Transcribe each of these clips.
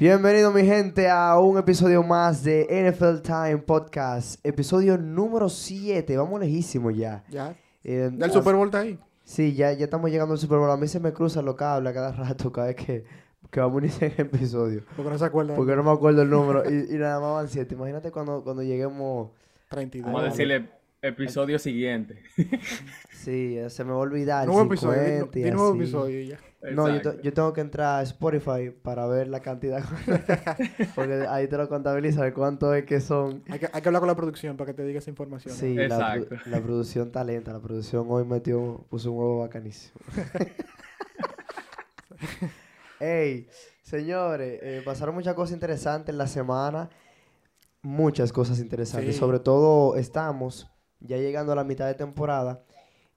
Bienvenido mi gente a un episodio más de NFL Time Podcast, episodio número 7, vamos lejísimo ya. Ya. Eh, ¿El Super Bowl está ahí? Sí, ya, ya estamos llegando al Super Bowl, a mí se me cruzan los cables a cada rato, cada vez que, que vamos a iniciar el episodio, Porque no se acuerdan. porque no me acuerdo el número y, y nada más van 7, imagínate cuando, cuando lleguemos, 32. Vamos a decirle episodio siguiente. sí, se me va a olvidar, Nuevo 50 episodio. y De nuevo así. episodio ya. No, yo, Exacto. te- yo tengo que entrar a Spotify para ver la cantidad. Porque ahí te lo contabiliza de cuánto es que son. Hay que, hay que hablar con la producción para que te diga esa información. Sí, la, pro- la producción talenta. La producción hoy metió, puso un huevo bacanísimo. Ey, señores, eh, pasaron muchas cosas interesantes en la semana. Muchas cosas interesantes. Sí. Sobre todo estamos ya llegando a la mitad de temporada.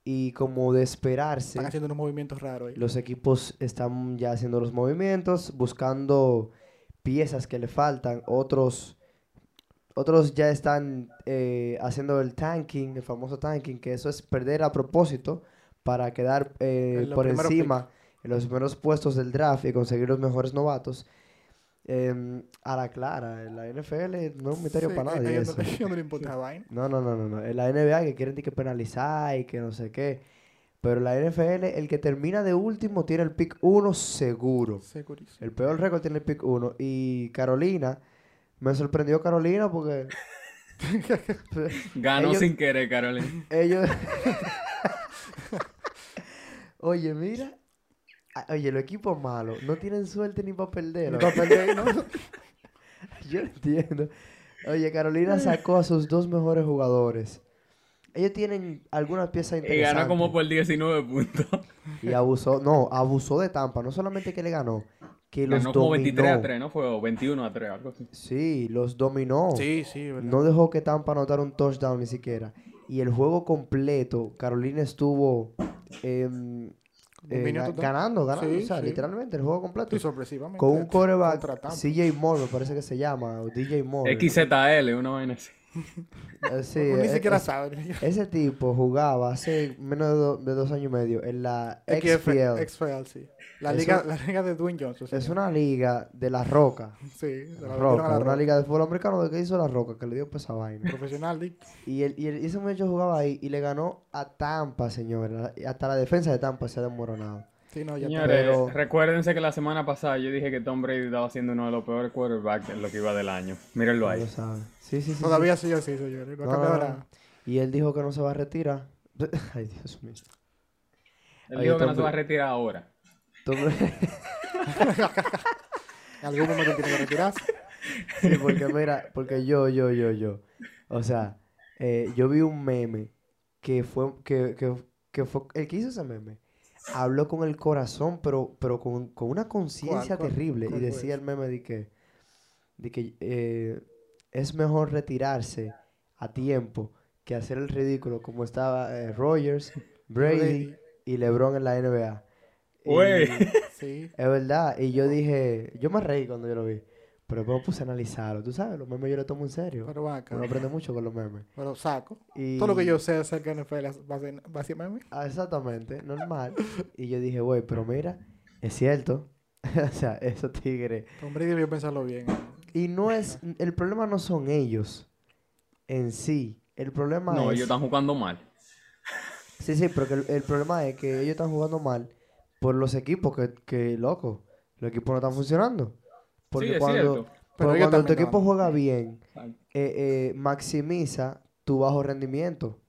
Y como de esperarse. Están haciendo unos movimientos raros. Los equipos están ya haciendo los movimientos, buscando piezas que le faltan. Otros, otros ya están eh, haciendo el tanking, el famoso tanking, que eso es perder a propósito para quedar eh, En por encima en los primeros puestos del draft y conseguir los mejores novatos. Em, a la clara, en la NFL no es un misterio Sí, para nadie. ellos eso. no- no le importa esa vaina. No, no, no, no, no. En la NBA que quieren que penalizar y que no sé qué. Pero en la NFL, el que termina de último tiene el pick 1 seguro. Segurísimo. El peor récord tiene el pick 1. Y Carolina, me sorprendió Carolina porque Ganó ellos- sin querer, Carolina. ellos... Oye, mira. Ah, Oye, los equipos malos no tienen suerte ni para perder. Ni. Yo entiendo. Oye, Carolina sacó a sus dos mejores jugadores. Ellos tienen algunas piezas Y interesantes. ganó como por 19 puntos. Y abusó, no, abusó de Tampa. No solamente que le ganó, que los Ganó como 23 a dominó. 3, ¿no? Fue o 21 a 3, algo así. Sí, los dominó. Sí, sí, ¿verdad? No dejó que Tampa anotara un touchdown ni siquiera. Y el juego completo, Carolina estuvo em, eh, ganando, ganando. Sí, o sea, sí. literalmente el juego completo. Sí, sorpresivamente. Con un Tampa. CJ Moore, me parece que se llama, o DJ Moore. XZL, una vaina así. Sí, Uno ni siquiera sabe. Ese tipo jugaba hace menos de, do- de dos años y medio en la XFL. XFL, sí. La liga, la liga de Dwayne Johnson. Es una liga de la roca. Sí, de la roca, la una roca. liga de fútbol americano de que hizo la roca, que le dio pesa vaina. Profesional, Dick. Y, el, y, el- y ese muchacho jugaba ahí y le ganó a Tampa, señores. Hasta la defensa de Tampa se ha desmoronado. Sí, no, ya Señores, Pero- recuérdense que la semana pasada yo dije que Tom Brady estaba siendo uno de los peores quarterbacks en lo que iba del año. Mírenlo No ahí. lo sabe. Sí, sí, sí. sí. Todavía. No No, cambiado no, no. nada. Y él dijo que no se va a retirar. Ay, Dios mío. Él dijo que no se va a retirar ahora. Tom- En algún momento tiene que retirarse. Sí, porque mira, porque yo, yo, yo, yo. O sea, eh, yo vi un meme que fue, que, que, que fue, el que hizo ese meme, habló con el corazón, pero, pero con, con una conciencia terrible. Y ¿Cuál fue decía el meme de que, de que eh, es mejor retirarse a tiempo que hacer el ridículo como estaba eh, Rogers, Brady y LeBron en la NBA. Güey. Sí. es verdad, y yo dije, yo me reí cuando yo lo vi, pero después me puse a analizarlo. Tú sabes, los memes yo los tomo en serio. Pero va acá. Uno aprende mucho con los memes. Pero saco. Y... Todo lo que yo sé acerca de NFL es base- básicamente. Ah, exactamente, normal. y yo dije, güey, pero mira, es cierto. o sea, esos tigres. Tom Brady debió pensarlo bien. Y no es, el problema no son ellos en sí. El problema No, es... ellos están jugando mal. Sí, sí, pero que el, el problema es que ellos están jugando mal por los equipos que, que loco, los equipos no están funcionando. Porque sí, cuando. Pero cuando tu equipo juega bien, eh, eh, maximiza tu bajo rendimiento.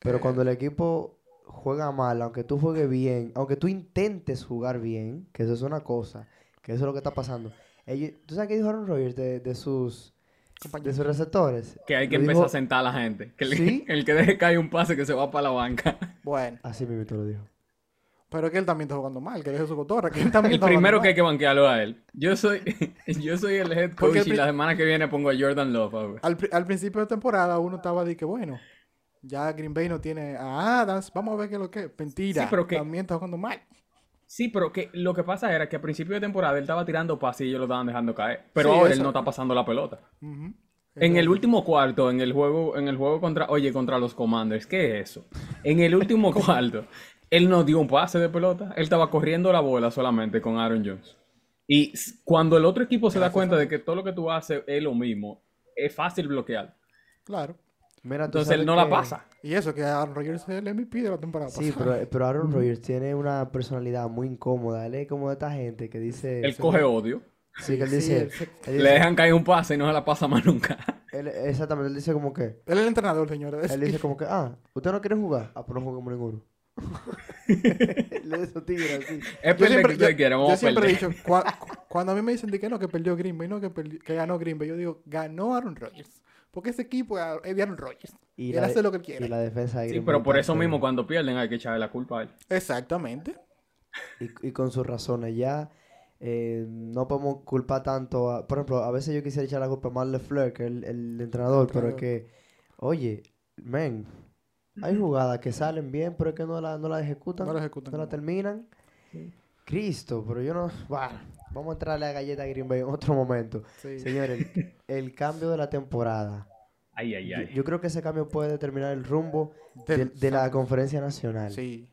Pero cuando el equipo juega mal, aunque tú juegues bien, aunque tú intentes jugar bien, que eso es una cosa, que eso es lo que está pasando. Ellos, ¿Tú sabes qué dijo Aaron Rodgers de, de sus, de sus receptores? Que hay que Lo empezar dijo- a sentar a la gente. Que el, ¿Sí? el que deje caer un pase que se va para la banca. Bueno, Así mismo lo dijo. Pero que él también está jugando mal, que deje su cotorra, que él también El está primero que hay que banquearlo a él. Yo soy, yo soy el head coach el y la semana que viene pongo a Jordan Love. Al, al principio de temporada uno estaba de que, bueno, ya Green Bay no tiene a Adams, vamos a ver qué es lo que es. Mentira, Sí, pero que- también está jugando mal. Sí, pero que lo que pasa era que a principio de temporada él estaba tirando pases y ellos lo estaban dejando caer. Pero Sí, ahora él no está pasando la pelota. En el último cuarto, en el juego, en el juego contra, oye, contra los Commanders, ¿qué es eso? En el último cuarto, él no dio un pase de pelota, él estaba corriendo la bola solamente con Aaron Jones. Y cuando el otro equipo se da cuenta de que todo lo que tú haces es lo mismo, es fácil bloquear. Claro. Mira, Entonces él no la pasa. Y eso, que Aaron Rodgers es el MVP de la temporada Sí, pasada. pero, pero Aaron Rodgers tiene una personalidad muy incómoda. Él es como de esta gente que dice... Él coge odio. Sí, que él Sí, dice... él se- él Le dejan caer un pase y no se la pasa más nunca. él- exactamente, él dice como que... Él es el entrenador, señores. Él dice como que, ah, ¿ustedes no quieren jugar? Ah, pues no juguemos ninguno. Le dice tigre así. Es Yo siempre, que ustedes yo- quieren, yo a siempre he dicho, cua- cu- cuando a mí me dicen de que no, que perdió Green Bay, no, que, perdi- que ganó Green Bay, yo digo, ganó Aaron Rodgers. Porque ese equipo es Aaron Rodgers. Y, él hace lo que él y quiere. la defensa de Sí, Green pero Bay por eso mismo cuando pierden hay que echarle la culpa a él. Exactamente. Y, y con sus razones. Ya eh, no podemos culpar tanto a... Por ejemplo, a veces yo quisiera echar la culpa a Mark LeFleur, que es el, el entrenador, pero es que, oye, men, hay jugadas que salen bien, pero es que no la, no la ejecutan, No lo ejecutan. no la terminan. Cristo, pero yo no... Bueno, vamos a entrarle a galleta a Green Bay en otro momento. Sí. Señores, el, el cambio de la temporada. Ay, ay, Yo, ay. yo creo que ese cambio puede determinar el rumbo de, de la conferencia nacional. Sí.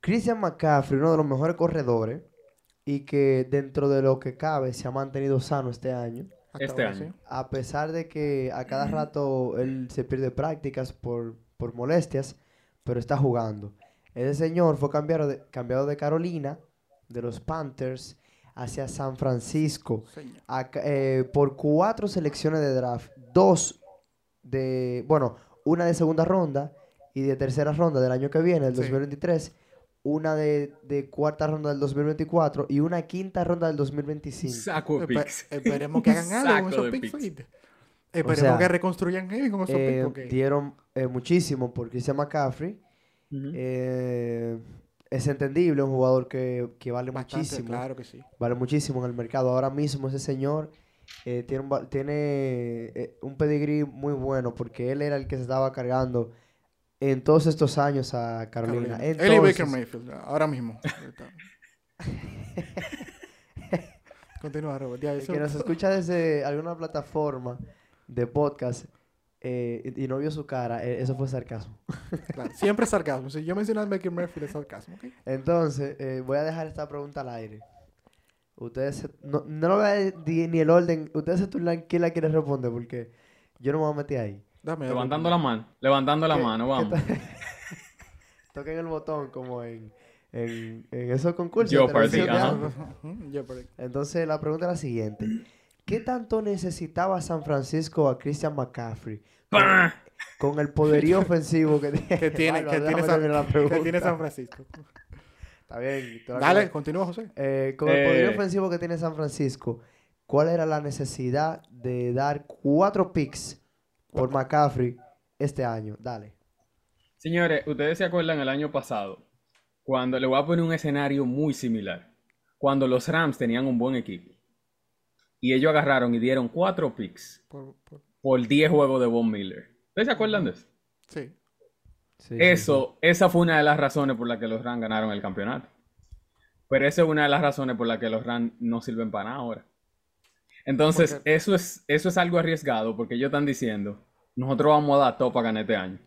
Christian McCaffrey, uno de los mejores corredores, y que dentro de lo que cabe se ha mantenido sano este año, Este año. a pesar de que a cada rato él se pierde prácticas por, por molestias, pero está jugando. Ese señor fue cambiado de, cambiado de Carolina, de los Panthers, hacia San Francisco Señor. acá, eh, por cuatro selecciones de draft, dos de, bueno, una de segunda ronda y de tercera ronda del año que viene, del Sí. 2023, una de, de cuarta ronda del 2024 y una quinta ronda del 2025. Saco de Espe- picks. esperemos que hagan algo con Saco esos picks. ¿Oíste? Esperemos sea, que reconstruyan heavy con esos Eh, porque- Dieron eh, muchísimo por Christian McCaffrey. Ujú. eh, es entendible, un jugador que, que vale Bastante, muchísimo. Claro que sí. vale muchísimo en el mercado. Ahora mismo ese señor eh, tiene, un, tiene eh, un pedigrí muy bueno porque él era el que se estaba cargando en todos estos años a Carolina. Carolina. Él y Baker Mayfield, ahora mismo. Continúa, Robert. Ya, el eso- que nos escucha desde alguna plataforma de podcast eh, y, y no vio su cara, eh, eso fue sarcasmo. claro, siempre es sarcasmo. Si yo menciono a Baker Mayfield es sarcasmo. Entonces, eh, voy a dejar esta pregunta al aire. Ustedes, se- no, no lo voy a decir ni el orden, ustedes se turnan quién la quiere responder porque yo no me voy a meter ahí. Dame. Levantando la mano. Levantando la ¿Qué- mano, vamos. Toquen el botón como en, en, en esos concursos. ajá. Jeopardy. Entonces, la pregunta es la siguiente. ¿Qué tanto necesitaba San Francisco a Christian McCaffrey? Con, con el poderío ofensivo que tiene. Que tiene, que, San, terminar la que pregunta. tiene San Francisco. Está bien. Dale, continúa, José. Eh, con el poderío Eh. ofensivo que tiene San Francisco, ¿cuál era la necesidad de dar cuatro picks por McCaffrey este año? Dale. Señores, ustedes se acuerdan el año pasado, cuando le voy a poner un escenario muy similar, cuando los Rams tenían un buen equipo y ellos agarraron y dieron cuatro picks Por- por- por 10 juegos de Von Miller. ¿Ustedes se acuerdan de eso? sí. Sí, sí, Eso, esa fue una de las razones por las que los Rams ganaron el campeonato. Pero esa es una de las razones por las que los Rams no sirven para nada ahora. Entonces, Porque- eso es, eso es algo arriesgado porque ellos están diciendo, nosotros vamos a dar top para ganar este año.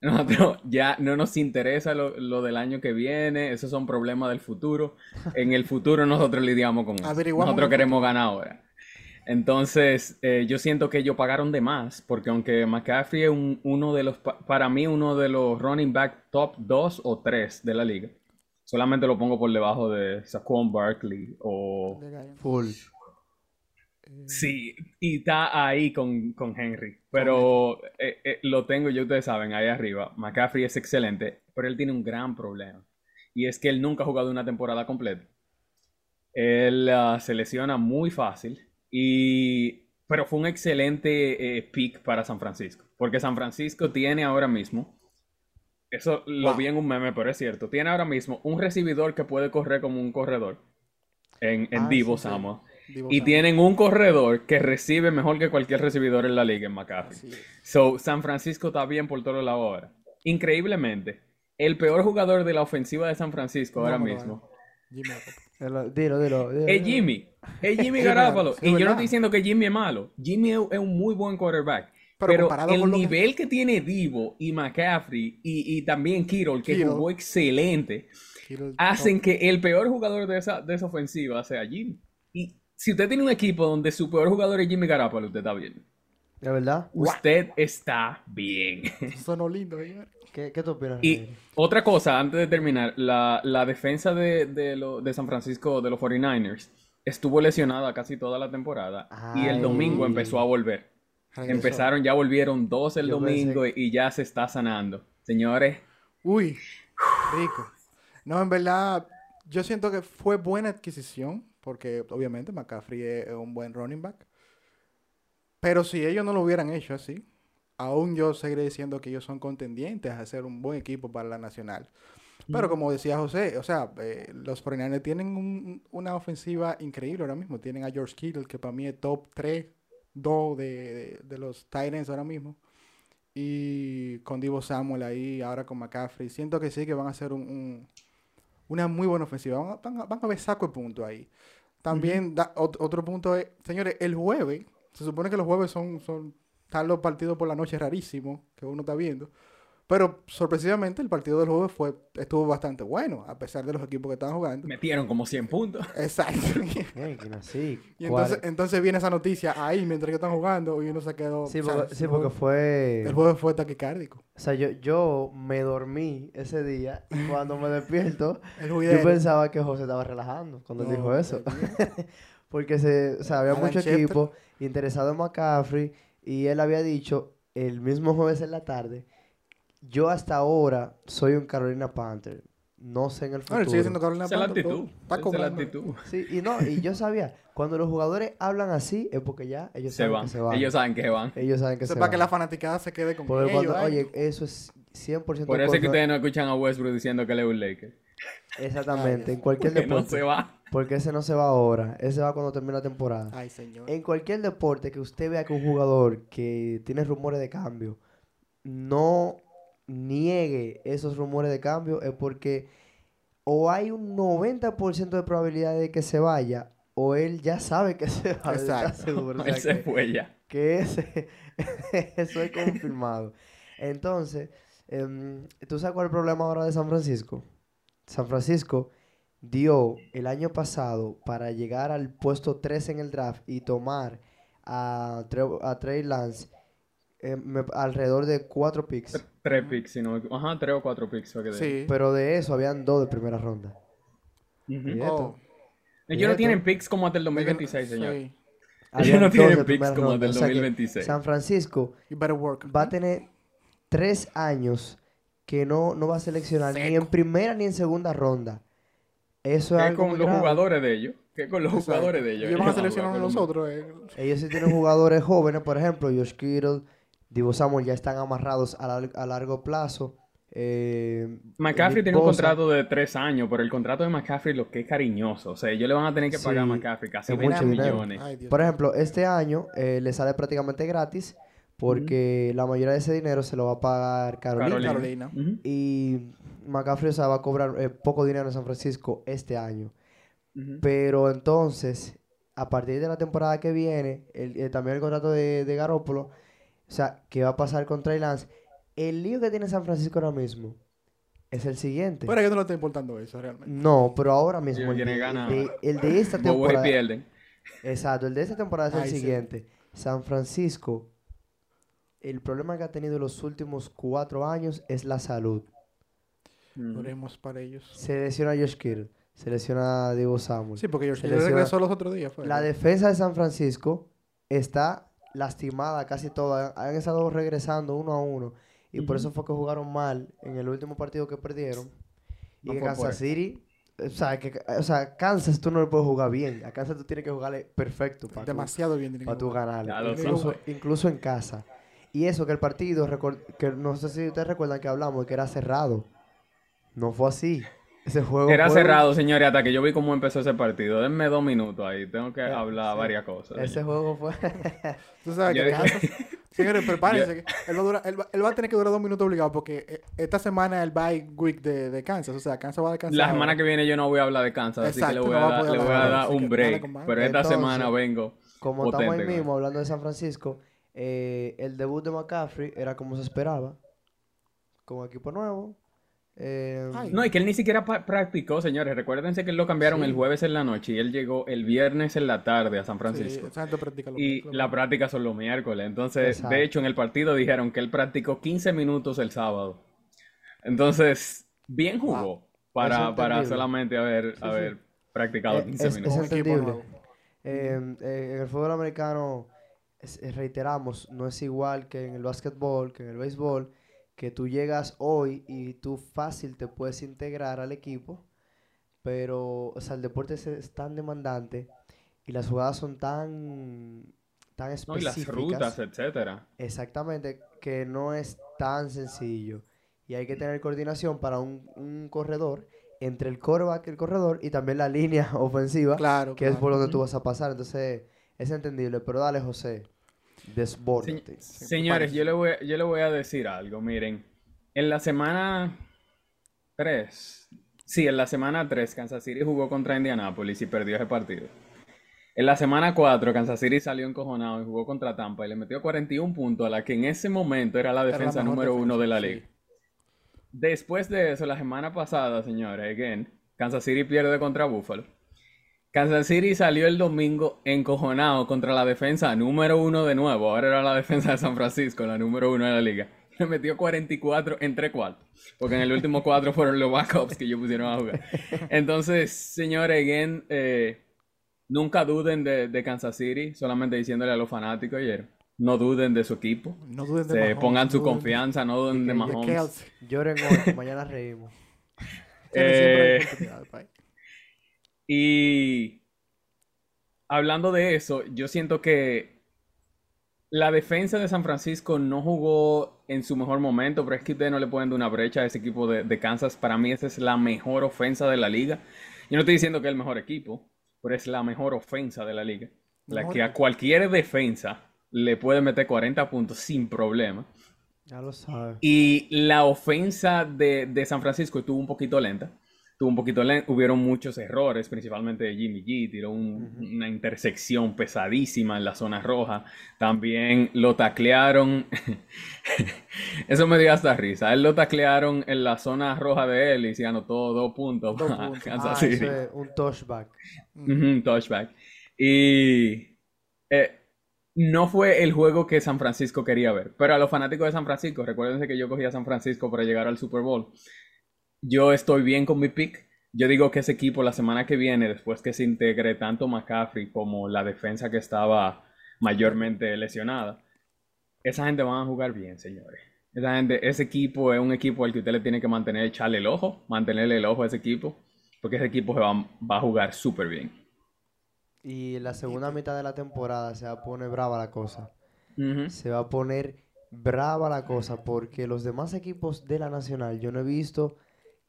Nosotros ya no nos interesa lo, lo del año que viene, esos son problemas del futuro. En el futuro nosotros lidiamos con eso. Nosotros queremos ganar ahora. Entonces, eh, yo siento que ellos pagaron de más, porque aunque McCaffrey es un- uno de los, pa- para mí, uno de los running back top 2 o 3 de la liga, solamente lo pongo por debajo de Saquon Barkley o... Full. Sí, y está ahí con, con Henry, pero eh, eh, lo tengo, ya ustedes saben, ahí arriba. McCaffrey es excelente, pero él tiene un gran problema, y es que él nunca ha jugado una temporada completa. Él ah, se lesiona muy fácil, y, pero fue un excelente eh, pick para San Francisco, porque San Francisco tiene ahora mismo, eso lo Wow. vi en un meme, pero es cierto, tiene ahora mismo un recibidor que puede correr como un corredor en, en Ah, Divo sí, sí. Samuel. Divo Y Samuel. tienen un corredor que recibe mejor que cualquier recibidor en la liga en McCaffrey. So, San Francisco está bien por todos lados ahora. Increíblemente, el peor jugador de la ofensiva de San Francisco ahora mismo Jimmy Garoppolo. Dilo, dilo, dilo. dilo, es. Jimmy. Es Jimmy sí, y yo no estoy diciendo que Jimmy es malo. Jimmy es, un muy buen quarterback. Pero, Pero, comparado el con lo que- nivel que... tiene Divo y McCaffrey y, y también Kittle, que Kittle. jugó excelente, Kittle, hacen que el peor jugador de esa, de esa ofensiva sea Jimmy. Y si usted tiene un equipo donde su peor jugador es Jimmy Garoppolo, usted está bien. ¿De verdad? Usted está bien. sonó lindo, señor. ¿Qué, qué tú opinas? Y otra cosa, antes de terminar, la, la defensa de, de, lo- de San Francisco, de los 49ers, estuvo lesionada casi toda la temporada y el domingo empezó a volver. Regresó. Empezaron, ya volvieron dos el Yo domingo pensé- y ya se está sanando. Señores, Uy, rico. No, en verdad, yo siento que fue buena adquisición, porque obviamente McCaffrey es un buen running back. Pero si ellos no lo hubieran hecho así, aún yo seguiré diciendo que ellos son contendientes a ser un buen equipo para la nacional. Pero como decía José, o sea, eh, los 49ers tienen un- una ofensiva increíble ahora mismo. Tienen a George Kittle, que para mí es top 3, 2 de, de- de los Titans ahora mismo. Y con Divo Samuel ahí, ahora con McCaffrey. Siento que sí, que van a ser un, un- una muy buena ofensiva. Van a, van a- van a ver saco de punto ahí. También, da- ot- otro punto es, señores, el jueves, se supone que los jueves son, son están los partidos por la noche rarísimos que uno está viendo. Pero sorpresivamente el partido del jueves fue, estuvo bastante bueno, a pesar de los equipos que estaban jugando. metieron como 100 puntos. Exacto. Así. y entonces, entonces viene esa noticia ahí mientras que están jugando y uno se quedó. Sí, o sea, porque, sí, porque fue... El jueves fue taquicárdico. O sea, yo, yo me dormí ese día y cuando me despierto, yo pensaba que José estaba relajando cuando No, dijo eso. Porque se, o sea, había Alan mucho Schefter. equipo interesado en McCaffrey y él había dicho el mismo jueves en la tarde, yo hasta ahora soy un Carolina Panther. No sé en el No, futuro. él sigue siendo Carolina Esa es la actitud. Está es la actitud. Sí, y no, y yo sabía, cuando los jugadores hablan así es porque ya ellos Se saben van. que se van. Ellos saben que van. Ellos saben que Eso se es para van. que la fanaticada se quede con Porque ellos. cuando- oye, eso es 100% Por eso es que ustedes no escuchan a Westbrook diciendo que él es un Laker. Exactamente, en cualquier Que no deporte. se va. Porque ese no se va ahora, ese va cuando termine la temporada. Ay, señor. En cualquier deporte que usted vea que un jugador que tiene rumores de cambio no niegue esos rumores de cambio es porque o hay un 90% de probabilidad de que se vaya o él ya sabe que se va. Exacto. seguro, o Él sea se que- fue ya. que ese, eso es confirmado. Entonces, em, ¿tú sabes cuál es el problema ahora de San Francisco? San Francisco dio el año pasado para llegar al puesto 3 en el draft y tomar a, Tre- a Trey Lance em, me- alrededor de 4 picks. Tres picks, si no me equivoco. Ajá, tres o cuatro picks que. Sí. Pero de eso habían dos de primera ronda. Y Oh, esto, Ellos no esto- tienen picks como hasta el 2026, sí. señor. Ellos habían no tienen picks como O sea que 2026. San Francisco work. va a tener tres años que no, no va a seleccionar ni en primera ni en segunda ronda. Eso es ¿Qué algo con los grave. jugadores de ellos? ¿Qué con los Exacto. jugadores de ellos? Ellos van a seleccionar a nosotros. eh. Ellos sí tienen jugadores jóvenes, por ejemplo, Josh Kittle, Divo Samuel ya están amarrados a, lar- a largo plazo. Eh, McCaffrey tiene un contrato de tres años, pero el contrato de McCaffrey lo que es cariñoso. O sea, ellos le van a tener que pagar a McCaffrey casi es 20 mucho dinero. millones. Ay, Por ejemplo, este año eh, le sale prácticamente gratis porque la mayoría de ese dinero se lo va a pagar Carolina. Y McCaffrey o sea, va a cobrar eh, poco dinero en San Francisco este año. Pero entonces, a partir de la temporada que viene, el- eh, también el contrato de, de Garoppolo, o sea, ¿qué va a pasar con Trey Lance? El lío que tiene San Francisco ahora mismo es el siguiente. Pero a ellos no les está importando eso realmente. No, pero ahora mismo, el el de- el de esta temporada, pierden. exacto, el de esta temporada es el Ay, sí. siguiente. San Francisco, el problema que ha tenido los últimos cuatro años es la salud. Oremos para ellos. Se lesiona Josh Kittle, se lesiona a Divo Samuel. Sí, porque Se Kittle regresó los otros días. Fue. La defensa de San Francisco está lastimada casi toda. Han estado regresando uno a uno. Y por eso fue que jugaron mal en el último partido que perdieron. Y que Kansas. City, o sea, que, o sea, Kansas tú no le puedes jugar bien. A Kansas tú tienes que jugarle perfecto para tú, Demasiado bien. para tú ganarle. Incluso, incluso en casa. Y eso que el partido, que no sé si ustedes recuerdan que hablamos, que era cerrado. No fue así. Ese juego Era fue- cerrado, señores, hasta que yo vi cómo empezó ese partido. Denme dos minutos ahí. Tengo que Eh, hablar sí. varias cosas. Ese juego fue... Tú sabes Yo que dije- Señores, prepárense. él, va a durar- él va- él va a tener que durar dos minutos obligado porque eh, esta semana es el bye week de, de Kansas. O sea, Kansas va a descansar. La ahora. semana que viene yo no voy a hablar de Kansas, así que le voy no a dar, poder le voy a hablar, dar así un break. Pero esta Entonces, semana vengo como estamos ahí mismo hablando de San Francisco, Eh, el debut de McCaffrey era como se esperaba, con equipo nuevo. Eh, Ay. No, y que él ni siquiera practicó, señores. Recuérdense que él lo cambiaron Sí. el jueves en la noche y él llegó el viernes en la tarde a San Francisco. Sí, esa gente practica lo- Y la práctica son los miércoles. Entonces, Exacto. de hecho, en el partido dijeron que él practicó 15 minutos el sábado. Entonces, bien jugó Wow. Para, es para solamente haber, sí. haber practicado Eh, 15 es- minutos. Entendible. nuevo. Eh, eh, en el fútbol americano, es- eh, reiteramos, no es igual que en el básquetbol, que en el béisbol, que tú llegas hoy y tú fácil te puedes integrar al equipo, pero, o sea, el deporte es, es tan demandante y las jugadas son tan, tan No, y las específicas. rutas, etcétera. Exactamente, que no es tan sencillo. Y hay que tener coordinación para un, un corredor entre el coreback y el corredor y también la línea ofensiva, Claro, que es por donde tú vas a pasar. Entonces, es entendible. Pero dale, José, desbórdate. Se- señores, yo le, voy, yo le voy a decir algo. Miren, en la semana 3, sí, en la semana 3, Kansas City jugó contra Indianapolis y perdió ese partido. En la semana 4, Kansas City salió encojonado y jugó contra Tampa y le metió 41 puntos a la que en ese momento era la defensa número uno de la defensa, liga. Después de eso, la semana pasada, señores, again, Kansas City pierde contra Buffalo. Kansas City salió el domingo encojonado contra la defensa número uno de nuevo. Ahora era la defensa de San Francisco, la número uno de la liga. Le metió 44 entre cuatro. Porque en el último cuatro fueron los backups que ellos pusieron a jugar. Entonces, señores, again, eh, nunca duden de, de Kansas City. Solamente diciéndole a los fanáticos ayer. No duden de su equipo. No duden de Se Mahomes, pongan su duden confianza, no duden de que- de Mahomes. Lloren hoy, mañana reímos. Eh. Y hablando de eso, yo siento que la defensa de San Francisco no jugó en su mejor momento, pero es que ustedes no le pueden dar una brecha a ese equipo de, de Kansas. Para mí esa es la mejor ofensa de la liga. Yo no estoy diciendo que es el mejor equipo, pero es la mejor ofensa de la liga. La que a cualquier defensa le puede meter 40 puntos sin problema. Ya lo sabes. Y la ofensa de, de San Francisco estuvo un poquito lenta. Estuvo un poquito lenta. Hubieron muchos errores, principalmente de Jimmy G. Tiró un- una intersección pesadísima en la zona roja. También lo taclearon. Eso me dio hasta risa. Él lo taclearon en la zona roja de él y se anotó dos puntos Dos puntos. Ah, City. eso es un touchback. Un touchback. Y eh, no fue el juego que San Francisco quería ver. Pero a los fanáticos de San Francisco, recuérdense que yo cogí a San Francisco para llegar al Super Bowl. Yo estoy bien con mi pick. Yo digo que ese equipo la semana que viene, después que se integre tanto McCaffrey como la defensa que estaba mayormente lesionada, esa gente van a jugar bien, señores. Esa gente, ese equipo es un equipo al que usted le tiene que mantener, echarle el ojo, mantenerle el ojo a ese equipo, porque ese equipo se va, va a jugar súper bien. Y la segunda mitad de la temporada se va a poner brava la cosa. Se va a poner brava la cosa porque los demás equipos de la Nacional yo no he visto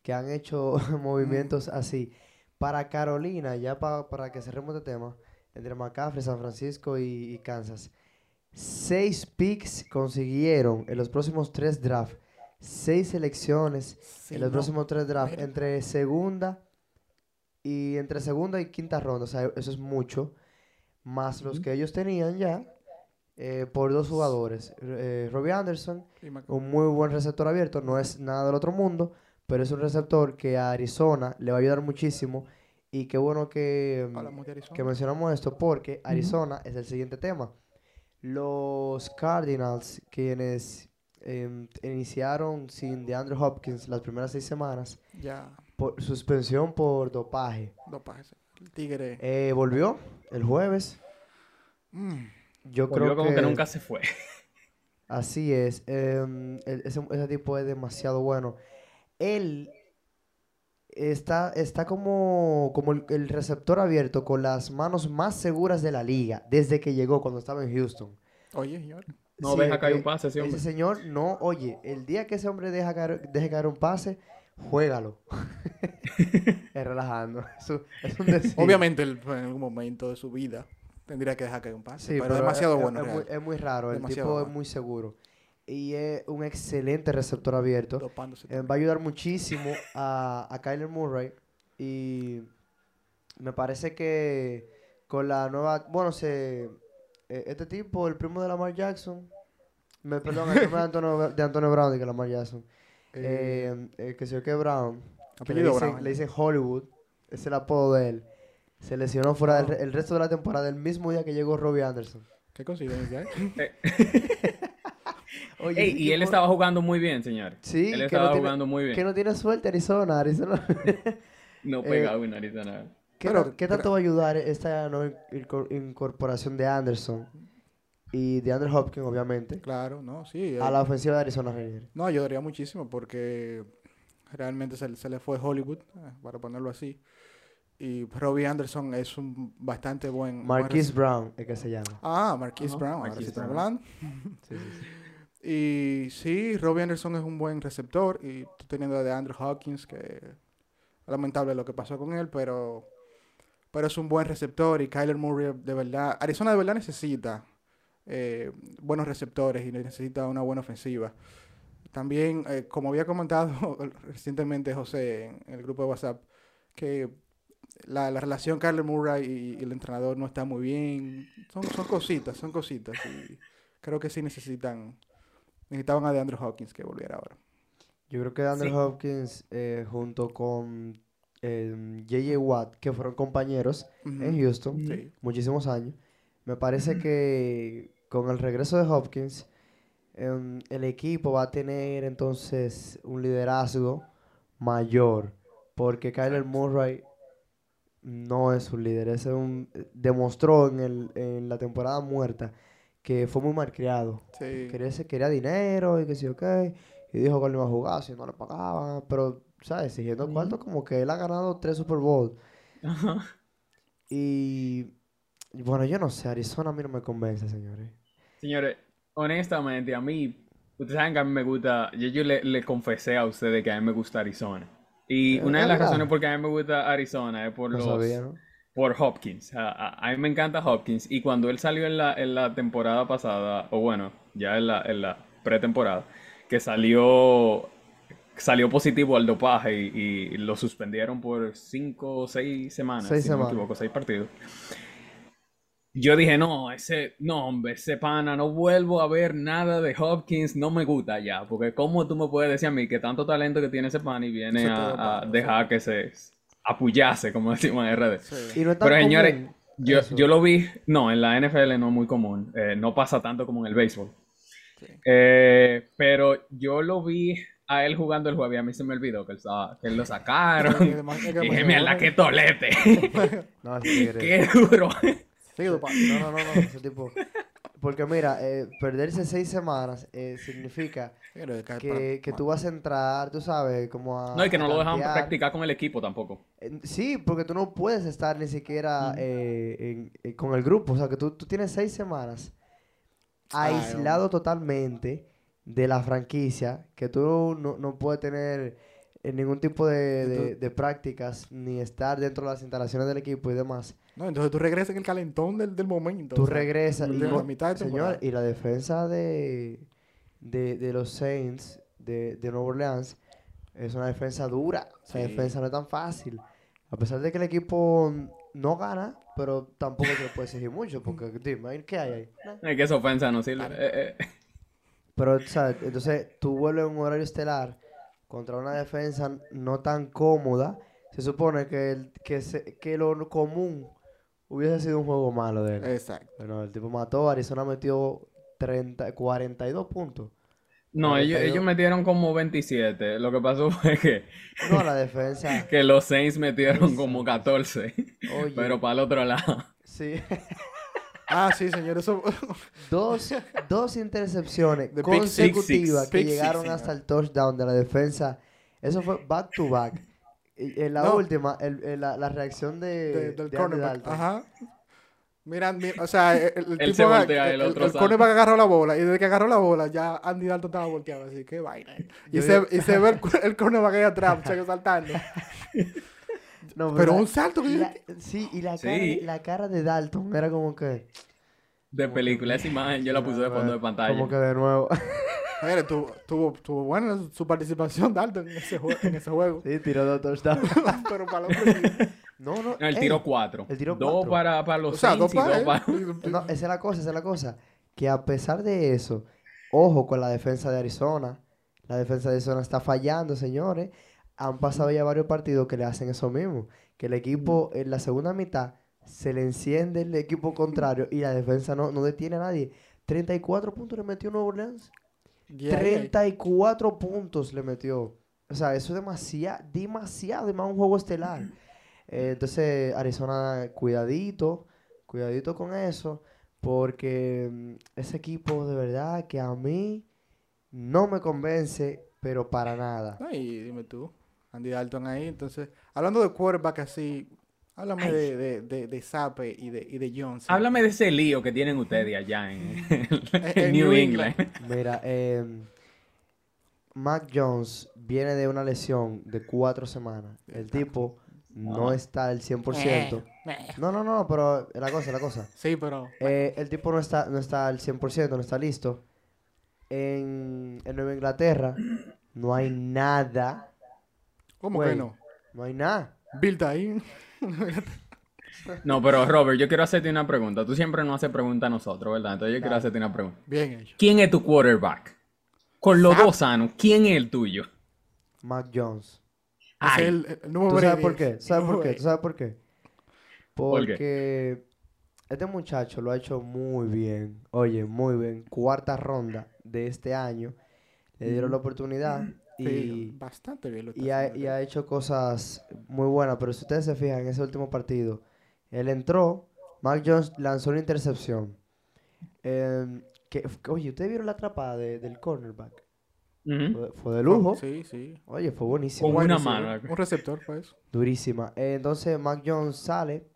que han hecho movimientos así. Para Carolina, ya pa- para que cerremos este tema, entre McCaffrey, San Francisco y, y Kansas, seis picks consiguieron en los próximos tres drafts, seis selecciones Sí, en los no. próximos tres drafts, entre segunda y entre segunda y quinta ronda, o sea, eso es mucho, más los que ellos tenían ya eh, por dos jugadores. Eh, Robbie Anderson, un muy buen receptor abierto, no es nada del otro mundo, pero es un receptor que a Arizona le va a ayudar muchísimo y qué bueno que, mm, que mencionamos esto porque Arizona es el siguiente tema. Los Cardinals, quienes em, iniciaron sin DeAndre Hopkins las primeras seis semanas, Ya, por suspensión por dopaje. dopaje. sí. El tigre. Eh, volvió el jueves. Mm, Yo Volvió creo como que que nunca se fue. así es. em, ese tipo es demasiado bueno. Él está, está como, como el, el receptor abierto con las manos más seguras de la liga desde que llegó cuando estaba en Houston. Oye, señor. No Sí, deja caer un pase, ese Ese hombre. señor no, oye, el día que ese hombre deja caer, deje caer un pase, juégalo. es relajando. Es un, es un decir. Obviamente, él, en algún momento de su vida tendría que dejar caer un pase. Sí, pero, demasiado es, bueno. es muy, es muy raro. Demasiado el tipo es muy seguro. Y es un excelente receptor abierto. Dopándose. Eh, va a ayudar muchísimo a, a Kyler Murray. Y me parece que con la nueva. Bueno, se. eh, este tipo, el primo de Lamar Jackson, me, perdón, el primo de Antonio, de Antonio Brown, y que Lamar Jackson, Eh, eh, eh, que se yo que Brown, que le apellido dicen, Brown. le dicen Hollywood, es el apodo de él, se lesionó fuera del Oh. re- el resto de la temporada, el mismo día que llegó Robbie Anderson. Qué coincidencia, ¿eh? Oye, Ey, y él estaba jugando muy bien, señor. Sí, Él estaba no tiene- jugando muy bien. Que no tiene suerte Arizona, Arizona. No eh, pegaba en Arizona. ¿Qué, Pero, qué tanto va a ayudar esta nueva incor- incorporación de Anderson y de Andrew Hopkins, obviamente, Claro, no, sí. a eh, la ofensiva de Arizona Ranger? No, ayudaría muchísimo porque realmente se, se le fue Hollywood, eh, para ponerlo así. Y Robbie Anderson es un bastante buen... Marquise Brown, es que se llama. Ah, Marquise Ajá, Brown, ahora Marquise Brown. hablando. Sí, sí, sí. Y sí, Robbie Anderson es un buen receptor y tú teniendo de Andrew Hawkins, que lamentable lo que pasó con él, pero, pero es un buen receptor y Kyler Murray de verdad, Arizona de verdad necesita eh, buenos receptores y necesita una buena ofensiva. También, eh, como había comentado recientemente José en, el grupo de WhatsApp, que la, la relación Kyler Murray y, y el entrenador no está muy bien. Son, son cositas, son cositas. Y creo que sí necesitan, necesitaban a DeAndre Hawkins que volviera ahora. Yo creo que Andrew Sí. Hopkins, eh, junto con eh, J.J. Watt, que fueron compañeros en Houston Sí. muchísimos años, me parece que con el regreso de Hopkins, em, el equipo va a tener entonces un liderazgo mayor, porque Kyler Murray no es un líder, es un, demostró en, el, en la temporada muerta que fue muy malcriado. Sí. Quería, se- quería dinero y que sí, ok. Y dijo que no iba a jugar si no le pagaban. Pero, ¿sabes? Siguiendo Ujú. cuarto, como que él ha ganado tres Super Bowl. Ajá. Y bueno, yo no sé, Arizona a mí no me convence, señores. Señores, honestamente, a mí, ustedes saben que a mí me gusta, yo, yo le, le confesé a ustedes que a mí me gusta Arizona. Y Eh, una de las razones por qué a mí me gusta Arizona es por No los, sabía, ¿no? Por Hopkins. A, a- a mí me encanta Hopkins. Y cuando él salió en la, en la temporada pasada, o bueno, ya en la, en la pretemporada, que salió, salió positivo al dopaje y, y lo suspendieron por cinco o seis semanas, Seis si no me equivoco, seis partidos. Yo dije, no, ese, no, hombre, ese pana, no vuelvo a ver nada de Hopkins, no me gusta ya, porque cómo tú me puedes decir a mí que tanto talento que tiene ese pana y viene a, dejar que se apullase, como decimos en RD. Sí. No Pero señores, común yo, yo lo vi, no, en la NFL no es muy común, eh, no pasa tanto como en el béisbol. Sí. Eh, pero yo lo vi a él jugando el jueves y a mí se me olvidó que él, estaba- que él lo sacaron. es que Y dije, mierda, qué tolete, No, qué duro. Sí, No, no, no, no, ese tipo. Porque mira, eh, perderse seis semanas eh, significa que, que tú vas a entrar, tú sabes, como a. No, y que no lo dejaban tantear. practicar con el equipo tampoco. Eh, Sí, porque tú no puedes estar ni siquiera eh, en- eh, con el grupo. O sea, que tú, tú tienes seis semanas Ay, aislado totalmente de la franquicia, que tú no, no puedes tener eh, ningún tipo de, de prácticas, ni estar dentro de las instalaciones del equipo y demás. No, entonces tú regresas en el calentón del, del momento. Tú o sea, regresas y, la mitad de señor, y la defensa de, de, de los Saints de, de Nueva Orleans es una defensa dura. Esa Sí. defensa no es tan fácil. A pesar de que el equipo no gana, pero tampoco se le puede exigir mucho, porque dime, ¿qué hay ahí? Es que esa ofensa no sirve. Eh, eh. Pero, ¿sabes? Entonces, tú vuelves a un horario estelar contra una defensa no tan cómoda. Se supone que, el, que, se- que lo común hubiese sido un juego malo de él. Exacto. Bueno, el tipo mató, Arizona metió 30, 42 puntos. No, ellos, metieron como 27. Lo que pasó fue que, No, la defensa. que los Saints metieron Eso. como 14. Oye, Pero para el otro lado. sí. Ah, sí, señor, eso... dos, dos intercepciones The Big Six, consecutivas six. que Six, llegaron señor. hasta el touchdown de la defensa. Eso fue back to back. Y en la No. última, el- el- la, la reacción de, de- del de cornerback. Dalton. Ajá. Mira, mi- o sea, el, el tipo voltea, el el, otro el cornerback agarró la bola y desde que agarró la bola ya Andy Dalton estaba volteado, así que vaina. Y, Yo se, y se ve el, cornerback ahí atrás, muchacho, saltando. No, Pero la- un salto que la- sí, y la, Sí. Cara, de- la cara de Dalton era como que... De película, esa imagen yo la puse de fondo de pantalla. Como que de nuevo. Mire, tuvo, tuvo, tuvo buena su participación Dalton en ese, jue- en ese juego. sí, tiró dos touchdowns. Pero para el sí. No, no. Ey, tiró cuatro. él tiró dos para, para los O sea, dos para dos para... No, esa es la cosa, esa es la cosa. Que a pesar de eso, ojo con la defensa de Arizona. La defensa de Arizona está fallando, señores. Han pasado ya varios partidos que le hacen eso mismo. Que el equipo en la segunda mitad se le enciende el equipo contrario y la defensa no, no detiene a nadie. 34 puntos le metió Nueva Orleans. Yeah, yeah. 34 puntos le metió. O sea, eso es demasiado, demasiado, y más un juego estelar. Eh, entonces, Arizona, cuidadito, cuidadito con eso, porque mm, ese equipo de verdad que a mí no me convence, pero para nada. No, y dime tú, Andy Dalton ahí. Entonces, hablando de quarterback así, háblame Ay. de, de, de, de Sape y de, y de Johnson. Háblame de ese lío que tienen ustedes allá en, en en New England. Mira, em, Mac Jones viene de una lesión de cuatro semanas. El tipo no Ah. está al 100%. No, no, no, pero la cosa, la cosa. Sí, pero Eh, el tipo no está, no está al 100%, no está listo. En, en Nueva Inglaterra no hay nada. ¿cómo que no? No hay nada. Bill está ahí. No, pero Robert, yo quiero hacerte una pregunta. Tú siempre nos haces preguntas a nosotros, ¿verdad? Entonces yo quiero hacerte una pregunta. Bien hecho. ¿Quién es tu quarterback? Con los Zap. dos sanos, ¿quién es el tuyo? Mac Jones. Ay, es el, el número ¿Tú sabes por qué? ¿Sabes por qué? ¿Tú sabes por qué? ¿Por qué? Porque este muchacho lo ha hecho muy bien. Oye, muy bien. Cuarta ronda de este año. Le dieron la oportunidad y... Bastante bien lo está Y ha, y hecho cosas muy buenas, pero si ustedes se fijan en ese último partido, él entró, Mac Jones lanzó una intercepción. Em, que, oye, ¿ustedes vieron la atrapada de- del cornerback? Fue, fue de lujo. Sí, sí. Oye, fue buenísimo. Con una mano. Un receptor, pues. Durísima. Eh, entonces Mac Jones sale,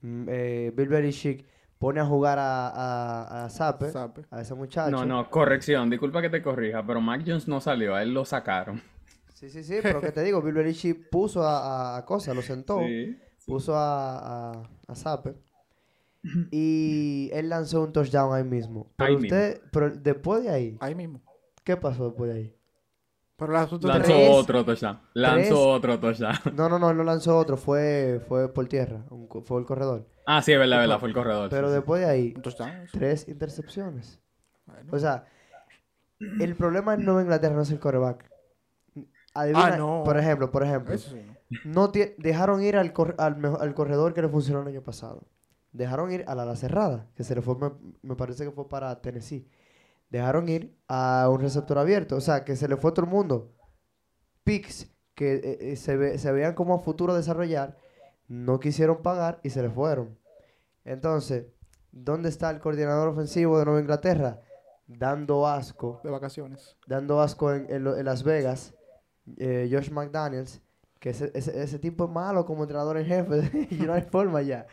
mm, eh, Bill Belichick pone a jugar a, a, a Sape, Sape. a ese muchacho. No, no, corrección, disculpa que te corrija, pero Mac Jones no salió, a él lo sacaron. Sí, sí, sí, pero que te digo, Bill Belichick puso a, a, a cosa, lo sentó. Sí. puso a, a, a Sape y él lanzó un touchdown ahí mismo. Pero Ahí usted, pero después de ahí, Ahí mismo. ¿qué pasó después de ahí? Pero Lanzó Tres- otro touchdown. Lanzó tres- otro touchdown. No, no, no, él no lanzó otro, fue, fue por tierra, un fue el corredor. Ah, sí, es verdad, es verdad, fue el corredor. Pero sí, sí. después de ahí, tres intercepciones. Bueno. O sea, el problema en Nueva Inglaterra no es el coreback. Adivina, Ah, no. por ejemplo, por ejemplo, Eso sí, ¿no? dejaron ir al, cor- al, corredor que le funcionó el año pasado. Dejaron ir a la, la cerrada, que se le fue, me, me parece que fue para Tennessee. Dejaron ir a un receptor abierto, o sea, que se le fue todo el mundo. Picks que eh, eh, se, ve- se veían como a futuro desarrollar, no quisieron pagar y se le fueron. Entonces, ¿dónde está el coordinador ofensivo de Nueva Inglaterra? Dando asco De vacaciones. dando asco en, en Las Vegas, eh, Josh McDaniels, que ese, ese, ese tipo es malo como entrenador en jefe, y no hay forma ya.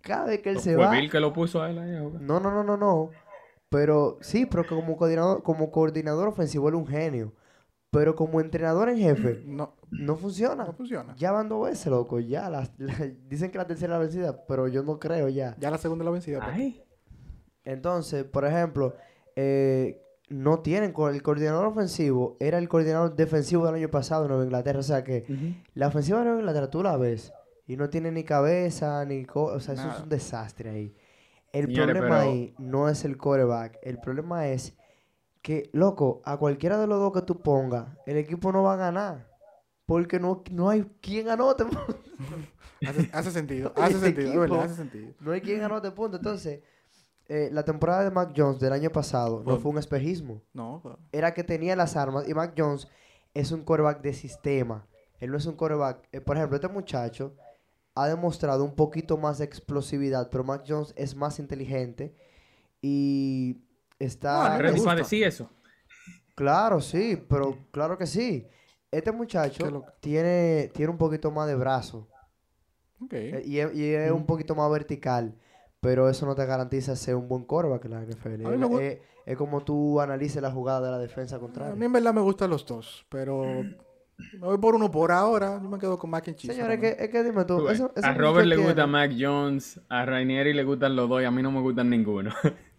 Cada vez que él se Fue va... Bill que lo puso a él ahí a jugar. No, no, no, no, no. Pero sí, pero como coordinador, como coordinador ofensivo él es un genio. Pero como entrenador en jefe, No, no funciona. no funciona. Ya van dos veces, loco. Ya, las- la- dicen que la tercera es la vencida, pero yo no creo ya. Ya la segunda es la vencida. pues. Ay, Entonces, por ejemplo, eh, no tienen el coordinador ofensivo, era el coordinador defensivo del año pasado en Nueva Inglaterra. O sea que la ofensiva de Nueva Inglaterra tú la ves y no tiene ni cabeza, ni... co- o sea, eso es un desastre ahí. El Señores, problema pero- ahí no es el quarterback. El problema es que, loco, a cualquiera de los dos que tú pongas, el equipo no va a ganar. Porque no, no hay quien anote. Hace, hace sentido. Hace sentido, hace sentido. No hay quien anote punto. Entonces, eh, la temporada de Mac Jones del año pasado no Fue- fue un espejismo. No, Era que tenía las armas y Mac Jones es un quarterback de sistema. Él no es un quarterback. eh, por ejemplo, este muchacho ha demostrado un poquito más de explosividad, pero Mac Jones es más inteligente y está. No, para decir eso. Claro, sí, pero claro que sí. Este muchacho tiene, tiene un poquito más de brazo. Ok. Eh, Y es, y es un poquito más vertical, pero eso no te garantiza ser un buen quarterback en la NFL. A mí me Es, gu- es- es como tú analices la jugada de la defensa A contraria. mí en verdad me gustan los dos, pero me voy por uno por ahora. Yo me quedo con mac and cheese. Señores, ahora que, es que dime tú, eso- eso a que Robert le gusta tiene- Mac Jones, a Rainieri le gustan los dos y a mí no me gustan ninguno.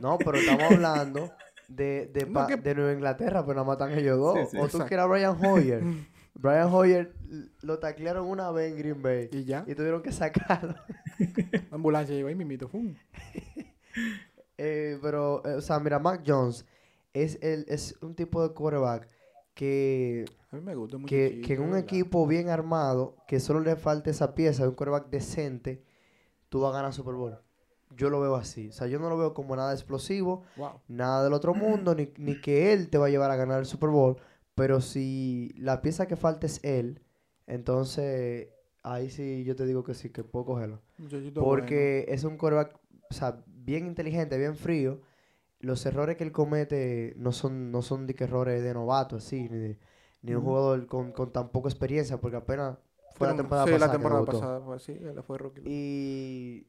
No, pero estamos hablando de, de, No, que- de Nueva Inglaterra, pero nada más están ellos dos. Sí, sí. o tú Exacto. quieres a Brian Hoyer. Brian Hoyer lo taclearon una vez en Green Bay Y ya. y tuvieron que sacarlo. La ambulancia llegó ahí mimito. ¡fum! Eh, pero, eh, o sea, mira, Mac Jones es, el, es un tipo de quarterback que, A mí me gusta mucho. que, que en un equipo bien armado, que solo le falta esa pieza de un quarterback decente, tú vas a ganar Super Bowl. Yo lo veo así. O sea, yo no lo veo como nada explosivo, Wow. nada del otro mundo, ni, ni que él te va a llevar a ganar el Super Bowl. Pero si la pieza que falta es él, entonces ahí sí yo te digo que sí, que puedo cogerlo. Porque es un quarterback, o sea, bien inteligente, bien frío. Los errores que él comete no son, no son de que errores de novato, así, ni, de- ni un jugador con, con tan poca experiencia, porque apenas fue la Pero, temporada sí, pasada. la temporada pasada fue así. Él fue rookie. Y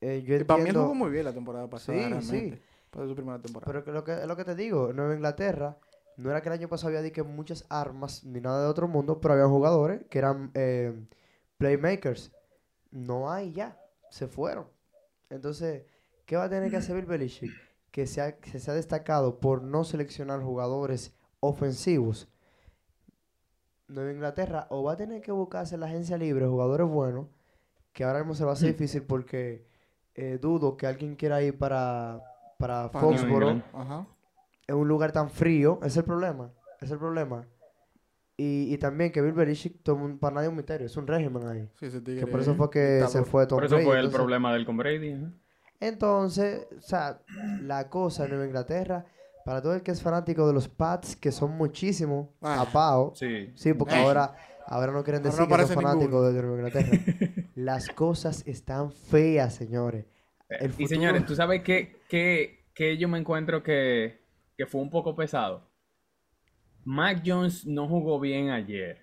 eh, yo Y para mí entiendo, jugó muy bien la temporada pasada. Sí, realmente. sí. Fue su primera temporada. pero que lo que, es lo que te digo, Nueva Inglaterra, no era que el año pasado había di que muchas armas ni nada de otro mundo, pero había jugadores que eran eh, playmakers. No hay ya, se fueron. Entonces, ¿qué va a tener que hacer Bill Belichick? Que se ha, que se ha destacado por no seleccionar jugadores ofensivos. Nueva Inglaterra o va a tener que buscarse en la agencia libre jugadores buenos, que ahora mismo se va a hacer difícil porque eh, dudo que alguien quiera ir para, para Para New Foxboro England. Ajá. en un lugar tan frío, es el problema, es el problema. Y, y también que Bill Belichick, para nadie un misterio, es un régimen ahí. Sí, ese tigre Que por eso es fue que se fue Tom Por eso Brady, fue el entonces- problema del con Brady. ¿eh? Entonces, o sea, la cosa en Nueva Inglaterra, para todo el que es fanático de los Pats, que son muchísimos, Ah. tapados, Sí. sí, porque Eh. ahora, ahora no quieren Ahora decir no que son fanáticos de Nueva Inglaterra. Las cosas están feas, señores. El Y señores, ¿tú sabes qué, qué- qué yo me encuentro que, que fue un poco pesado? Mac Jones no jugó bien ayer,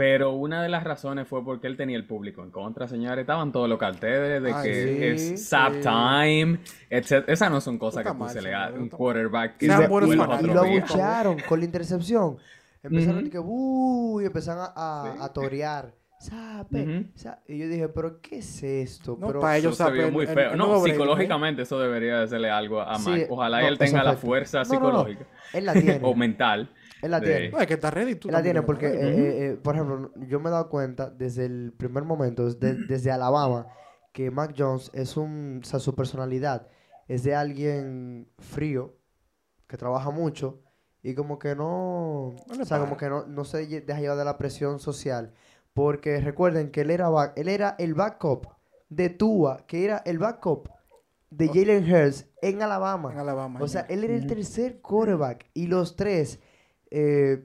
pero una de las razones fue porque él tenía el público en contra, señores. Estaban todos los carteles de Ay, que sí, es sap sí. time, etc. Esas no son cosas que tú se le da un quarterback que se y, lo abuchearon con la intercepción. Empezaron que, "Uh", y empezaron a, a, Sí. a torear. Sape, sa- Y yo dije, ¿pero qué es esto? No, pero, para ellos Eso se vio muy el- feo. el no, psicológicamente eso debería de hacerle algo a Sí, Mac. Ojalá no, él eso tenga la fuerza No, no, no. psicológica Él la tiene. o mental. él la de- tiene. No, es que está ready. Tú Él la tiene porque, eh, eh, eh, por ejemplo, yo me he dado cuenta desde el primer momento, desde, desde Alabama, que Mac Jones es un, o sea, su personalidad es de alguien frío, que trabaja mucho y como que no, o sea, como que no, no se deja llevar de la presión social. Porque recuerden que él era, back- él era el backup de Tua, que era el backup de. Jalen Hurts en Alabama. en Alabama. O sea, él era el tercer quarterback y los tres eh,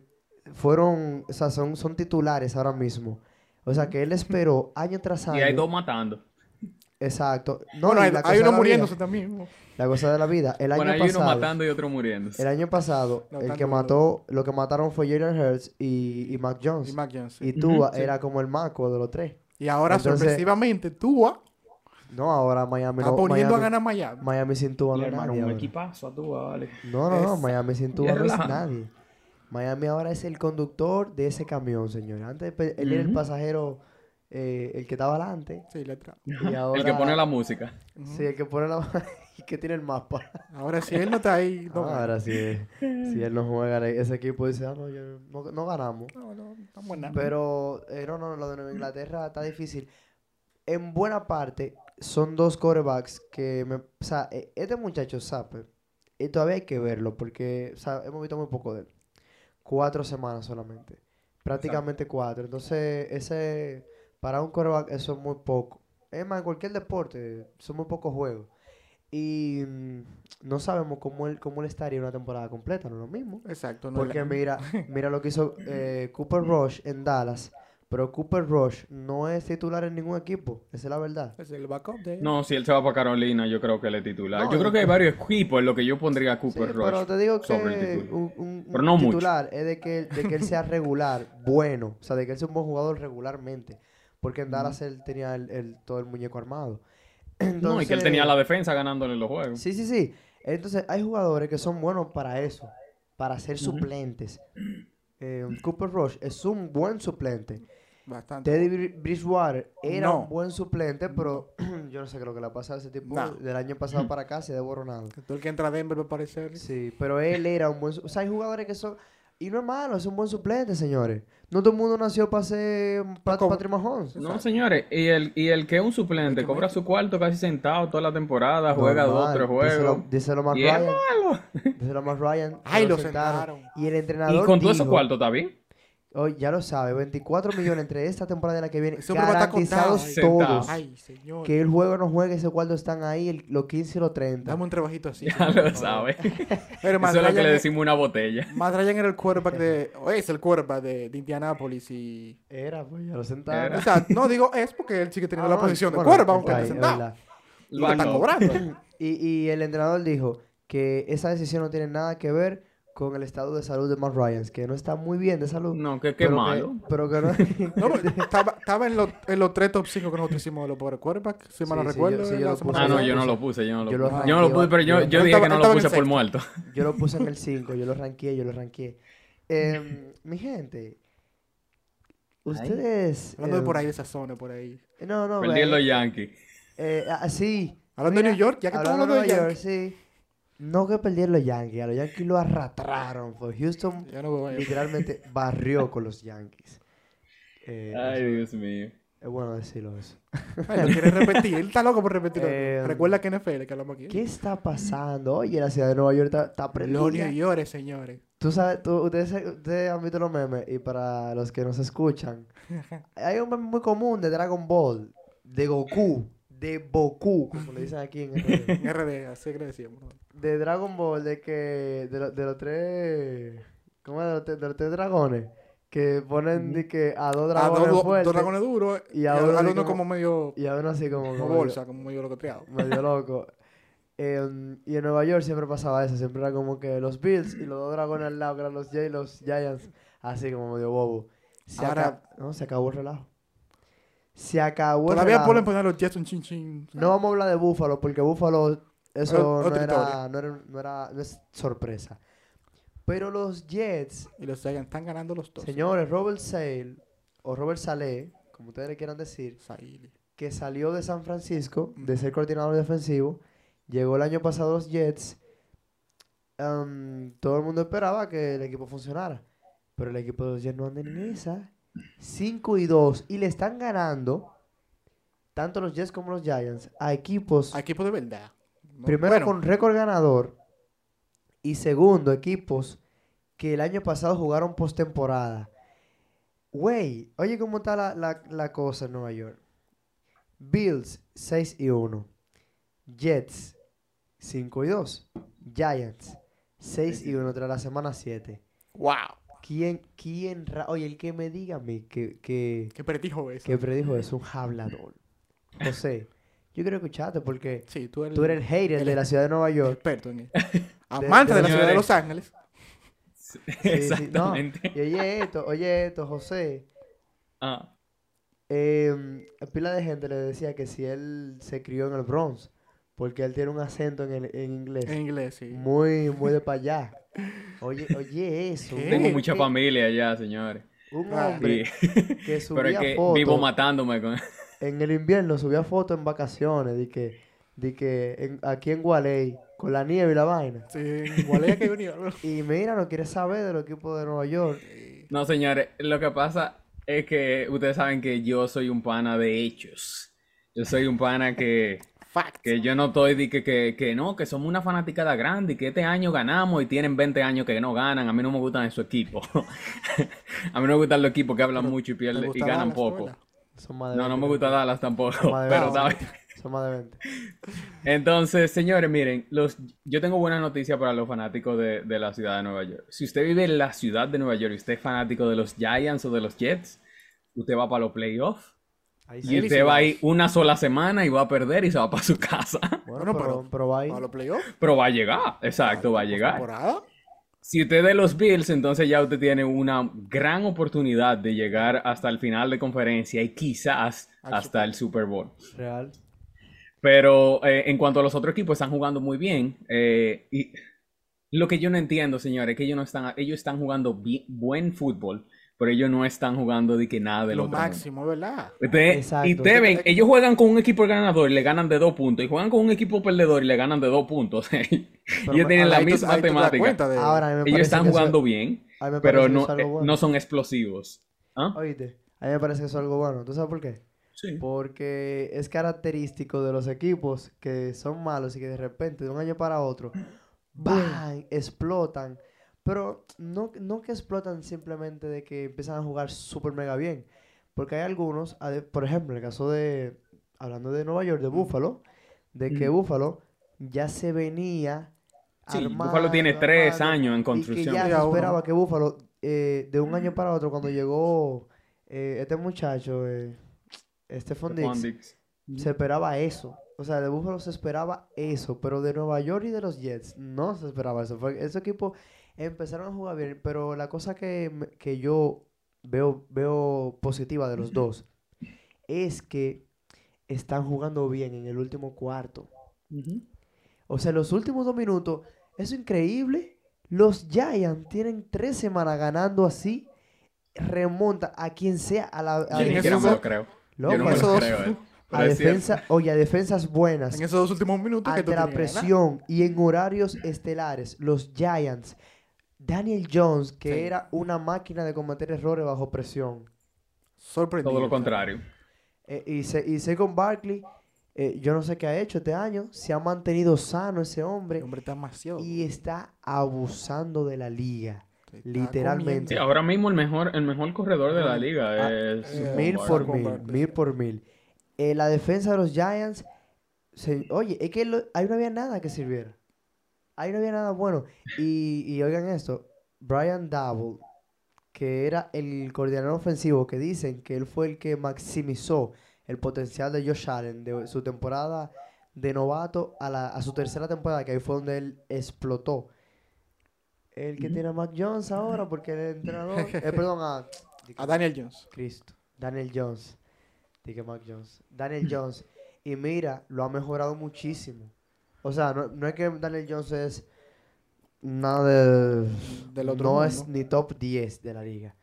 fueron, o sea, son, son titulares ahora mismo. O sea, que él esperó año tras año. Y hay dos matando. Exacto. No, bueno, hay, la hay cosa de uno muriéndose vida- también. ¿no? la cosa de la vida. El Bueno, año hay uno pasado. matando y otro muriéndose. El año pasado, No, el que mató, lo que mataron fue Jalen Hurts y, y Mac Jones. Y Mac Jones. sí. Y Tua era como el maco de los tres. Y ahora, Entonces- sorpresivamente, Tua No, ahora Miami está no. poniendo Miami, a ganar Miami. Miami sin Tua no es nadie un equipazo a tu, vale. No, no, no, Es- Miami sin Tua no es nadie. Miami ahora es el conductor de ese camión, señor. Antes pe- él era el pasajero, eh, el que estaba adelante. Sí, le tra- Y ahora, El que pone la música. Sí, el que pone la... y que tiene el mapa. Ahora, si él no está ahí, no. Ah, ahora sí, si él no juega, ese equipo dice, ah, no, yo- no, no ganamos. No, no, estamos en nada. Pero, eh, no, no, lo de Nueva Inglaterra está difícil. En buena parte, son dos quarterbacks que me... O sea, eh, este muchacho sabe, y todavía hay que verlo, porque, o sea, hemos visto muy poco de él. Cuatro semanas solamente. Prácticamente cuatro. Entonces, ese... Para un quarterback eso es muy poco. Es más, en cualquier deporte, son muy pocos juegos. Y mm, no sabemos cómo él, cómo él estaría una temporada completa, no es lo mismo. Exacto. No Porque mira, mira lo que hizo eh, Cooper Rush en Dallas. Pero Cooper Rush no es titular en ningún equipo. Esa es la verdad. Es el backup de No, si él se va para Carolina, yo creo que él es titular. No, yo creo que hay varios equipos en lo que yo pondría a Sí, Cooper pero Rush. te digo el que un, Pero mucho. titular es de que, de que él sea regular, bueno. O sea, de que él sea un buen jugador regularmente. Porque en Dallas él tenía el, el- todo el muñeco armado. No, y que él tenía la defensa ganándole los juegos. Sí, sí, sí. Entonces, hay jugadores que son buenos para eso, para ser suplentes. Eh, Cooper Rush es un buen suplente. Bastante. Teddy Bri- Bridgewater era No. un buen suplente, pero yo no sé qué es lo que le ha pasado a ese tipo. No. Del año pasado para acá se ha devorado. Todo el que entra a Denver va a aparecer. Sí, pero él era un buen... O sea, hay jugadores que son... Y no es malo, es un buen suplente, señores. No todo el mundo nació para ser Pat- Patrick Mahomes. No, señores, y el, y el que es un suplente que cobra su cuarto casi sentado toda la temporada, juega dos, tres juegos. díselo Y es Ryan. malo. Díselo Matt Ryan. Ay, lo sentaron. sentaron. Y el Y entrenador con todo ese dijo- cuarto está bien. Oh, ya lo sabe, 24 millones entre esta temporada y la que viene. Garantizados contado. todos. Ay, señor. Que el juego no juegue, ese cuarto están ahí, el- los 15 y los 30. Dame un trabajito así. Ya señor, lo sabe. Pero Eso es lo que le decimos una botella. Matt Ryan era el quarterback de... O es el quarterback de, de Indianapolis y... Era, pues ya lo sentaron. O sea, no digo es porque él sigue teniendo Ah, la no, posición de bueno, quarterback está aunque es sentado. lo están cobrando. Y, y el entrenador dijo que esa decisión no tiene nada que ver con el estado de salud de Matt Ryan, que no está muy bien de salud. No, que qué pero malo. pero que no. Estaba, estaba en, los, en los tres top 5 que nosotros hicimos de los pobres quarterbacks, si mal no Sí, sí, recuerdo. yo- sí, puse. Ah, no, yo no lo puse, yo no lo Yo lo puse. Yo no lo puse, pero yo, yo- dije estaba- que no lo puse por muerto. yo lo puse en el 5, yo lo ranqué, yo lo ranqué. Em, mi gente, ustedes. Hablando de em, por ahí, de esa zona, por ahí. No, no, Perdí en los Yankees. eh, ah, sí. Hablando de New York, ya que estamos hablando hablando de Nueva York, sí. No que perdieron los Yankees, a los Yankees lo arrastraron. Pues Houston no literalmente barrió con los Yankees. Eh, Ay, eso- Dios mío. es bueno decirlo eso. Ay, lo quiere repetir. Él está loco por repetirlo. Eh, Recuerda que NFL, que hablamos aquí. ¿Qué está pasando? Oye, la ciudad de Nueva York está, está Los. New York, señores. Tú sabes, tú- ustedes, ustedes han visto los memes y para los que nos escuchan, hay un meme muy común de Dragon Ball, de Goku, de Boku, como le dicen aquí en RD. En RD, así que le decíamos. de Dragon Ball, de que de, lo- de los tres, ¿cómo es? De los, tres- de los tres dragones, que ponen de que a dos A dragones dos, fuertes dos dragones duros y a a, uno a como- como medio y a uno así como, como como bolsa, como medio locoteado. medio loco. Em, y en Nueva York siempre pasaba eso, siempre era como que los Bills y los dos dragones al lado, que eran los y los Giants, así como medio bobo. Se, Ahora- no, se acabó el relajo. Se acabó el Todavía ponen poner los Jets un chin chin. No vamos a hablar de Búfalo, porque Búfalo, eso no, era, no, era, no era- no es sorpresa. Pero los Jets, Y los Giants están ganando los dos. señores, Robert Sale, o Robert Saleh, como ustedes le quieran decir, que salió de San Francisco, de ser coordinador defensivo, llegó el año pasado a los Jets, am, todo el mundo esperaba que el equipo funcionara, pero el equipo de los Jets no anda en esa, 5 y 2, y le están ganando, tanto los Jets como los Giants, a equipos, A equipo de verdad. No, primero bueno, con récord ganador, y segundo, equipos que el año pasado jugaron postemporada. Güey, oye cómo está la, la, la cosa en Nueva York. Bills 6 y 1. Jets 5 y 2. Giants 6 y 1 tras la semana 7. Wow. ¿Quién, quién, ra- oye, el que me diga a mí que, que, Qué pretijo eso. que predijo es un hablador. José, yo quiero escucharte porque Sí, tú eres, tú eres el hater el- de la ciudad de Nueva York. experto en eso. Amante de, de la ciudad de. Los Ángeles. Sí, sí, no. Exactamente. Y oye esto, oye esto, José. Ah, Eh, pila de gente le decía que si él se crió en el Bronx, porque él tiene un acento en, el- en inglés En inglés, sí. muy, muy de para allá. Oye, oye eso. ¿Qué? tengo mucha familia allá, señores. Un hombre Sí. que Pero subía es que fotos vivo matándome con... en el invierno, subía fotos en vacaciones, de que, de que en- aquí en Gualey, con la nieve y la vaina. Sí, igual ella que. Y mira, no quiere saber de los equipos de Nueva York. No, señores, lo que pasa es que ustedes saben que yo soy un pana de hechos. Yo soy un pana que, Fact. que yo no estoy de que, que, que no, que somos una fanaticada grande y que este año ganamos y tienen 20 años que no ganan. A mí no me gustan esos equipos. a mí no me gustan los equipos que hablan Pero, mucho y ¿te pierden y ganan Dallas, poco. verdad? Son más de No, no 20, me gusta Dallas tampoco, Son más de pero 20. ¿sabes? Son más de 20. Entonces, señores, miren, los, yo tengo buena noticia para los fanáticos de, de la ciudad de Nueva York. Si usted vive en la ciudad de Nueva York y usted es fanático de los Giants o de los Jets, usted va para los playoffs Ahí y usted va a ir una sola semana y va a perder y se va para su casa. Bueno, pero, pero- pero va ahí. ¿A los playoffs? Pero va a llegar, exacto, va a llegar. ¿Temporada? Si usted es de los Bills, entonces ya usted tiene una gran oportunidad de llegar hasta el final de conferencia y quizás hasta el Super Bowl. Real. Pero eh, en cuanto a los otros equipos, están jugando muy bien. eh, y lo que yo no entiendo, señores, es que ellos no están, ellos están jugando buen fútbol, pero ellos no están jugando de que nada de Lo otro mundo. máximo, ¿verdad? Usted- Exacto. y te ven, ellos juegan con un equipo ganador y le ganan de dos puntos, y juegan con un equipo perdedor y le ganan de dos puntos. ellos tienen la misma temática. de- Ahora, Ellos están eso- jugando bien. Pero no, eh, bueno. no son explosivos. ¿Ah? Oíste, a mí me parece que eso es algo bueno. ¿Tú sabes por qué? Sí. Porque es característico de los equipos que son malos y que de repente, de un año para otro, ¡bang! explotan. Pero no, no que explotan simplemente de que empiezan a jugar súper mega bien. Porque hay algunos, por ejemplo, en el caso de, hablando de Nueva York, de Buffalo, de que Ujú. Buffalo ya se venía Sí, armando, Buffalo tiene tres años en y que construcción. ya se esperaba que Buffalo, eh, de un año para otro, cuando llegó eh, este muchacho, eh, Stephon Diggs. se esperaba eso. O sea, de Buffalo se esperaba eso, pero de Nueva York y de los Jets no se esperaba eso. Fue, ese equipo empezaron a jugar bien, pero la cosa que, que yo veo, veo positiva de los dos es que están jugando bien en el último cuarto. O sea, los últimos dos minutos, eso es increíble. Los Giants tienen tres semanas ganando así. Remonta a quien sea a la a Yo siquiera esos me lo creo. loco, Yo no me lo creo. eh. a defensa, oye, a defensas buenas. En esos dos últimos minutos que tú ante la presión y en horarios estelares, los Giants, Daniel Jones, que Sí. era una máquina de cometer errores bajo presión, Sorprendido. Todo lo contrario. eh, y, se, y Saquon Barkley, eh, yo no sé qué ha hecho este año, se ha mantenido sano ese hombre El hombre está demasiado. y está abusando de la liga. Literalmente. Sí, ahora mismo el mejor, el mejor corredor de la liga Ah, es eh, mil por mil, mil por mil. Eh, la defensa de los Giants, se- oye, es que lo- ahí no había nada que sirviera. Ahí no había nada bueno. Y, y oigan esto, Brian Double, que era el coordinador ofensivo, que dicen que él fue el que maximizó el potencial de Josh Allen de su temporada de novato a, la, a su tercera temporada, que ahí fue donde él explotó. El que tiene a Mac Jones ahora, porque el entrenador, eh, perdón, a, A Daniel Jones. Cristo. Daniel Jones. Dije Mac Jones. Daniel Jones. Y mira, lo ha mejorado muchísimo. O sea, no, no es que Daniel Jones es nada de... Del otro no mundo. es ni top 10 de la liga.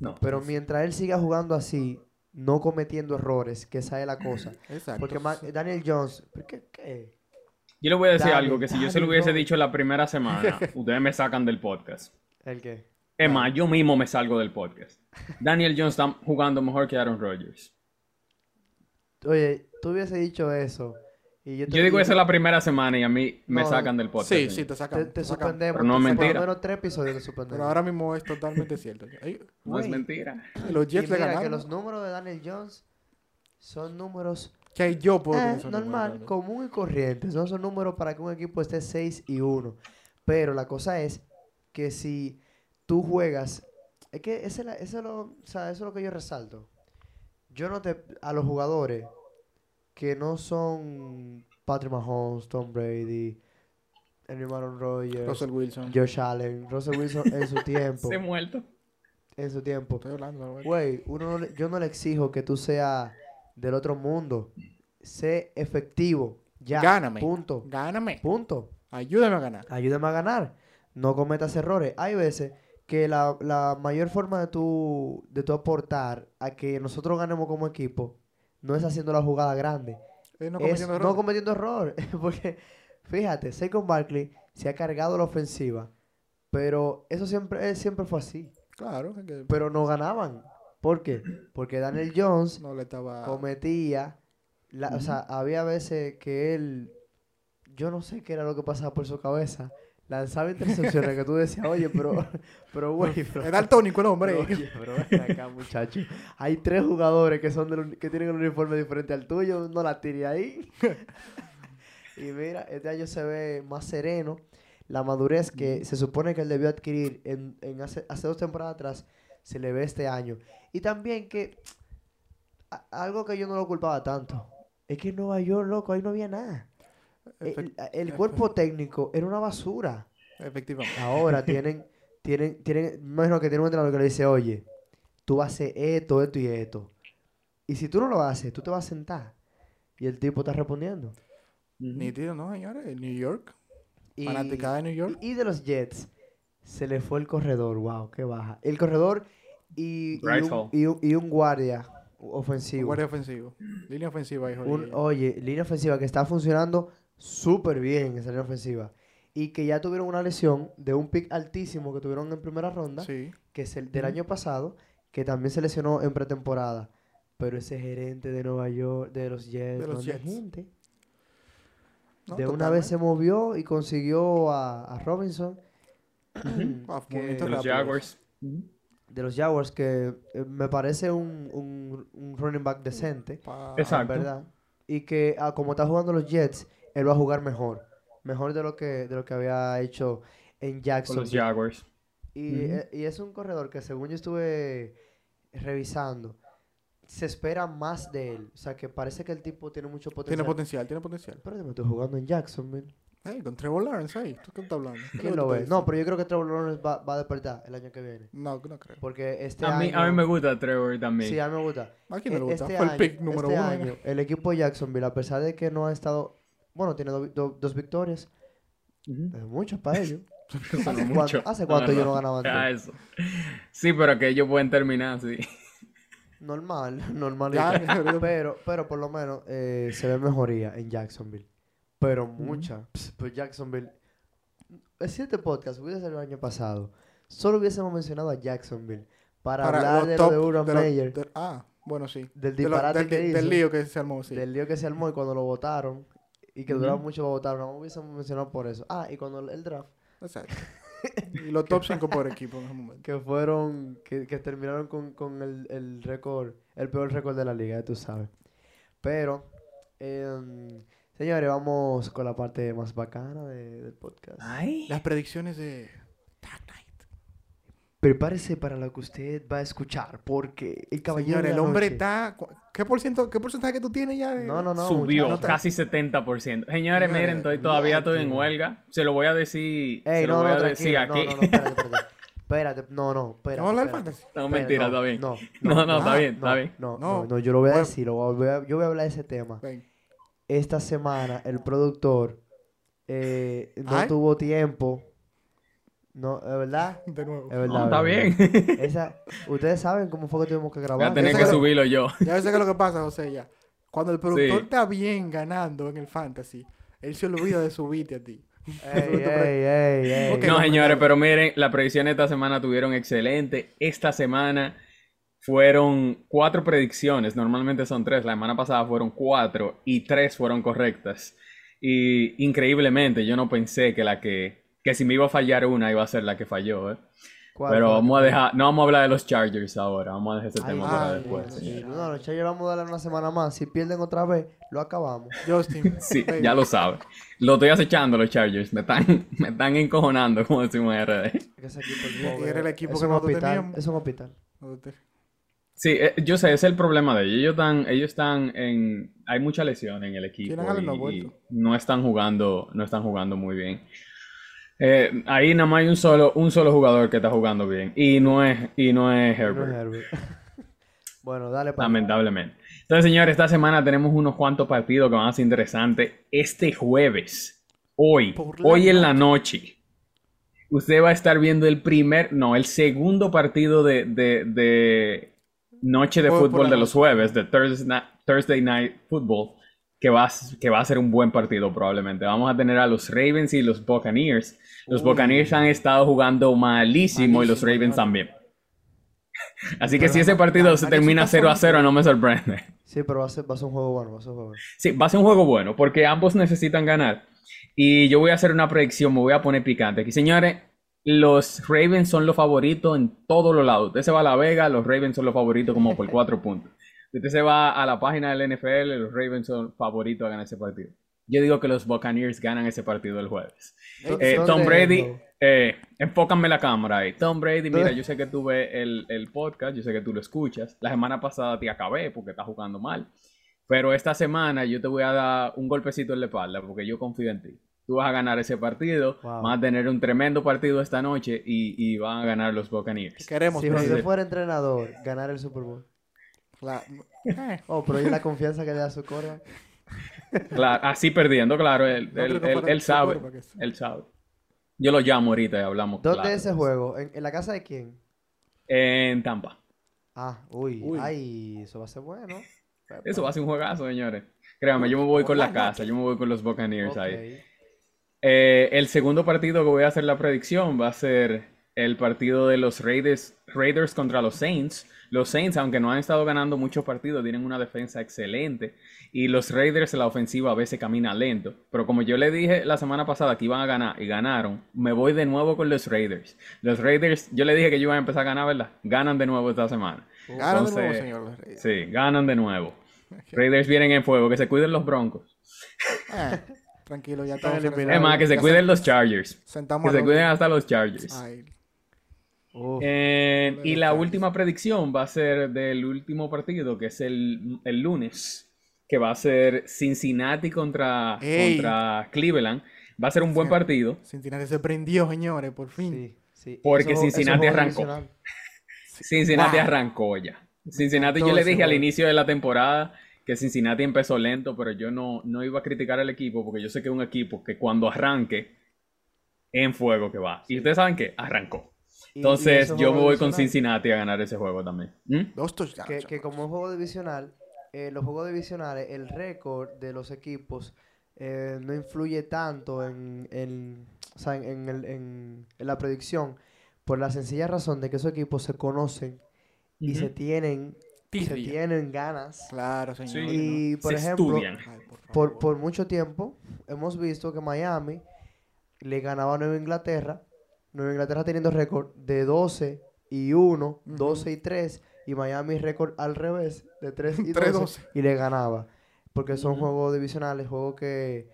No, Pero mientras él siga jugando así, no cometiendo errores, que esa es la cosa. Exacto. Porque Ma- Daniel Jones... ¿por ¿Qué? qué? Yo le voy a decir algo que si yo se lo hubiese no. dicho la primera semana, ustedes me sacan del podcast. ¿El qué? Es más, yo mismo me salgo del podcast. Daniel Jones está jugando mejor que Aaron Rodgers. Oye, tú hubiese dicho eso. Y yo, te- Yo digo y- eso la primera semana y a mí me No, sacan del podcast. Sí, sí, señor. te Te, sacan. te te sacan. suspendemos. Pero no es te- mentira. Por lo menos tres episodios te suspendemos. Pero ahora mismo es totalmente cierto. Ay, No es mentira. Los Y Jets le mira ganaron. que los números de Daniel Jones son números Que yo puedo eh, normal, números, común y corrientes. No son números para que un equipo esté 6 y 1. Pero la cosa es que si tú juegas, es que ese es la- eso, es lo, o sea, eso es lo que yo resalto. Yo no te, a los jugadores que no son Patrick Mahomes, Tom Brady, Henry Aaron Rodgers, Russell Wilson. Josh Allen, Russell Wilson en su tiempo, Se muerto. en su tiempo. Estoy hablando. Güey, uno no le- yo no le exijo que tú seas del otro mundo. Sé efectivo. Ya. Gáname. Punto. Gáname. Punto. Ayúdame a ganar. Ayúdame a ganar. No cometas errores. Hay veces que la, la mayor forma de tu, de tu aportar a que nosotros ganemos como equipo no es haciendo la jugada grande. No es cometiendo no cometiendo error. Porque, fíjate, Saquon Barkley se ha cargado la ofensiva. Pero eso siempre, siempre fue así. Claro. que Pero no ganaban. ¿Por qué? Porque Daniel Jones no le estaba. cometía, la- o sea, había veces que él, yo no sé qué era lo que pasaba por su cabeza, lanzaba intercepciones que tú decías, oye, pero, pero güey, pero, Era el tónico el hombre. pero, oye, pero ven acá, muchacho, hay tres jugadores que son del que tienen un uniforme diferente al tuyo, no la tire ahí. y mira, este año se ve más sereno, la madurez que se supone que él debió adquirir en, en hace, hace dos temporadas atrás, se le ve este año. Y también que a- algo que yo no lo culpaba tanto. Es que en Nueva York, loco, ahí no había nada. El, Efect- el cuerpo técnico era una basura. Efectivamente. Ahora tienen, tienen, tienen, imagino que tienen un entrenador que le dice, oye, tú vas a hacer esto, esto y esto. Y si tú no lo haces, tú te vas a sentar. Y el tipo está respondiendo. Nítido, ¿no, señores? En New York. Y, Fanaticada de New York. y de los Jets, se le fue el corredor, wow, qué baja. El corredor y, un, y un- y un guardia ofensivo. Guardia ofensivo. Línea ofensiva, hijo. Un- oye, línea ofensiva que está funcionando súper bien esa línea ofensiva. y que ya tuvieron una lesión de un pick altísimo que tuvieron en primera ronda, Sí. que es el del año pasado, que también se lesionó en pretemporada. Pero ese gerente de Nueva York, de los Jets, De los Jets. gente. No, de una vez se movió y consiguió a, a Robinson. Ah, que- De los. Jaguars. de los Jaguars, que eh, me parece un, un- un running back decente, Pa- Exacto. en verdad. Y que ah, como está jugando los Jets, él va a jugar mejor. Mejor de lo que, de lo que había hecho en Con Jackson. los Jaguars. Y, eh, y es un corredor que según yo estuve revisando, se espera más de él. O sea, que parece que el tipo tiene mucho potencial. Tiene potencial, tiene potencial. Pero me estoy jugando en Jacksonville. Hey, con Trevor Lawrence ahí. ¿Tú qué estás hablando? ¿Qué es ¿Quién lo ve? No, pero yo creo que Trevor Lawrence va, va a despertar el año que viene. No, no creo. Porque este A mí, año... a mí me gusta Trevor también. Sí, a mí me gusta. ¿A quién le E- gusta? Este Fue año, el pick número este uno. año, el equipo de Jacksonville, a pesar de que no ha estado... Bueno, tiene do- do- dos victorias. Es mucho para ellos. ¿Hace cuánto, mucho. hace cuánto No, ellos no. no ganaban Ah, eso. Sí, pero que ellos pueden terminar, sí. Normal, normal. Pero, pero por lo menos eh, se ve mejoría en Jacksonville. Pero mucha. Pues Jacksonville. Si este podcast hubiese el año pasado, solo hubiésemos mencionado a Jacksonville para, hablar de lo de Urban de lo- Meyer, de- ah, bueno, sí. del De lo- disparate del, que del hizo, lío que se armó, sí. del lío que se armó y cuando lo votaron y que duraba mucho para votar, no hubiésemos mencionado por eso. Ah, y cuando el draft, Exacto. y los top 5 por equipo en ese momento. que fueron, que, que terminaron con, con el, el récord, el peor récord de la liga, ya tú sabes. Pero, em, señores, vamos con la parte más bacana de- del podcast. Ay. Las predicciones de Dark Knight. Prepárese para lo que usted va a escuchar, porque el caballero Señor, de el la hombre noche- está... ¿Qué, por ciento, ¿Qué porcentaje que tú tienes ya? de- No, no, no. Subió muchacho. casi 70%. Señores, Señores, miren, estoy, todavía estoy en huelga. Se lo voy a decir. Ey, se lo no, voy no, a decir. No, aquí. no, no, espérate, espérate. Espérate, no, no, espérate. ¿Vamos a hablar fantasy? No, mentira, no, está bien. No, No, no, está bien, está no, bien. No, No. no, no, yo lo voy a Bueno. decir, lo voy a- yo voy a hablar de ese tema. Ven. Esta semana el productor eh, no Ay. tuvo tiempo. No, es verdad. De nuevo. Es verdad. No, está bien. Esa, ustedes saben cómo fue que tuvimos que Voy grabar. a tener que sé que- subirlo yo. Ya ves qué es lo que pasa, José, ya. Cuando el productor Sí. está bien ganando en el fantasy, él se olvida de subirte a ti. Ey, ey, ey, ey. Ok, No, no, señores, pero miren, las predicciones esta semana tuvieron excelente. Esta semana fueron cuatro predicciones. Normalmente son tres. La semana pasada fueron cuatro y tres fueron correctas. Y increíblemente, yo no pensé que la que, que si me iba a fallar una iba a ser la que falló, ¿eh? ¿Cuál Pero vamos a dejar, no vamos a hablar de los Chargers ahora, vamos a dejar ese Ay, tema ay, para después. No, no, ya llevamos a darle una semana más. Si pierden otra vez, lo acabamos. Justin. Sí, ya lo sabe. Lo estoy acechando los Chargers, me están, me están encojonando, como decimos en RD. Ese equipo era el equipo es que nosotros hospital. teníamos. Es un hospital. Sí, eh, yo sé, ese es el problema de ellos. Ellos están, ellos están en, hay mucha lesión en el equipo y, vuelto. y no están jugando, no están jugando muy bien. Eh, ahí nada más hay un solo, un solo jugador que está jugando bien y no es, y no es No es Herbert, bueno, dale para lamentablemente. Entonces, señores, esta semana tenemos unos cuantos partidos que van a ser interesantes. Este jueves, hoy, hoy en la noche, usted va a estar viendo el primer, no, el segundo partido de, de, de noche de Juego fútbol de los jueves, de Thursday, Night Football, que va, que va a ser un buen partido probablemente. Vamos a tener a los Ravens y los Buccaneers. Los. Buccaneers han estado jugando malísimo y los Ravens claro. también. Así que Pero si ese partido se termina chica 0 a son- 0, no me sorprende. Sí, pero va a, ser, va a ser un juego bueno. Va a ser un juego bueno. Sí, va a ser un juego bueno porque ambos necesitan ganar. Y yo voy a hacer una predicción, me voy a poner picante aquí. Señores, los Ravens son los favoritos en todos los lados. Usted se va a La Vega, los Ravens son los favoritos como por cuatro puntos. Usted se va a la página del NFL, los Ravens son favoritos a ganar ese partido. Yo digo que los Buccaneers ganan ese partido el jueves. Eh, ¿Dónde Tom Brady, eh, enfócame la cámara ahí. Tom Brady, mira, yo sé que tú ves el, el podcast, yo sé que tú lo escuchas. La semana pasada te acabé porque estás jugando mal. Pero esta semana yo te voy a dar un golpecito en la espalda porque yo confío en ti. Tú vas a ganar ese partido, Wow. vas a tener un tremendo partido esta noche y, y van a ganar los Buccaneers. Queremos. Si. José fuera entrenador, ganar el Super Bowl. La- eh, Oh, pero ¿y la confianza que le da a su corva? Claro, así perdiendo, claro, él, No él- él- sabe, él sabe. Yo lo llamo ahorita y hablamos ¿Dónde claro. es ese juego? ¿En, en la casa de quién? En Tampa. Ah, uy, Uy. ay, eso va a ser bueno. Eso va a ser un juegazo, señores. Créame, yo me voy con la casa, yo me voy con los Buccaneers ahí. Eh, el segundo partido que voy a hacer la predicción va a ser el partido de los Raiders, Raiders contra los Saints. Los Saints, aunque no han estado ganando muchos partidos, tienen una defensa excelente. Y los Raiders, la ofensiva a veces camina lento. Pero como yo le dije la semana pasada que iban a ganar y ganaron, me voy de nuevo con los Raiders. Los Raiders, yo le dije que yo iba a empezar a ganar, ¿verdad? Ganan de nuevo esta semana. Ganan de nuevo, señor. los Reyes. Sí, ganan de nuevo. Raiders vienen en fuego, que se cuiden los Broncos. Ah, tranquilo, ya eliminados. Es más, que se cuiden los Chargers. Sentamos Que se cuiden hasta los Chargers. Ay, Uf. Eh, y la última predicción va a ser del último partido, que es el, el lunes, que va a ser Cincinnati contra, Ey. contra Cleveland. Va a ser un buen Sí. partido. Cincinnati se prendió, señores, por fin. Sí, sí. Porque Eso- Cincinnati eso arrancó. Cincinnati Wow. arrancó ya. Cincinnati, yo le dije al inicio de la temporada que Cincinnati empezó lento, pero yo no, no iba a criticar al equipo porque yo sé que es un equipo que cuando arranque, en fuego que va. Y ustedes saben que arrancó. Y- y Entonces yo me voy con Cincinnati a ganar ese juego también. ¿Mm? Dos touchdowns. Que, que como es juego divisional, eh, los juegos divisionales, el récord de los equipos eh, no influye tanto en, en, o sea, en, en el- en- en la predicción por la sencilla razón de que esos equipos se conocen y se tienen, se tienen ganas. Claro, señor. Y por Se ejemplo, estudian. Ay, por por, favor. por mucho tiempo hemos visto que Miami le ganaba a Nueva Inglaterra. Nueva Inglaterra teniendo récord de 12 y 1, 12 y 3. Y Miami récord al revés, de 3 y 12. 3-12. Y le ganaba. Porque son Ujú. juegos divisionales, juegos que...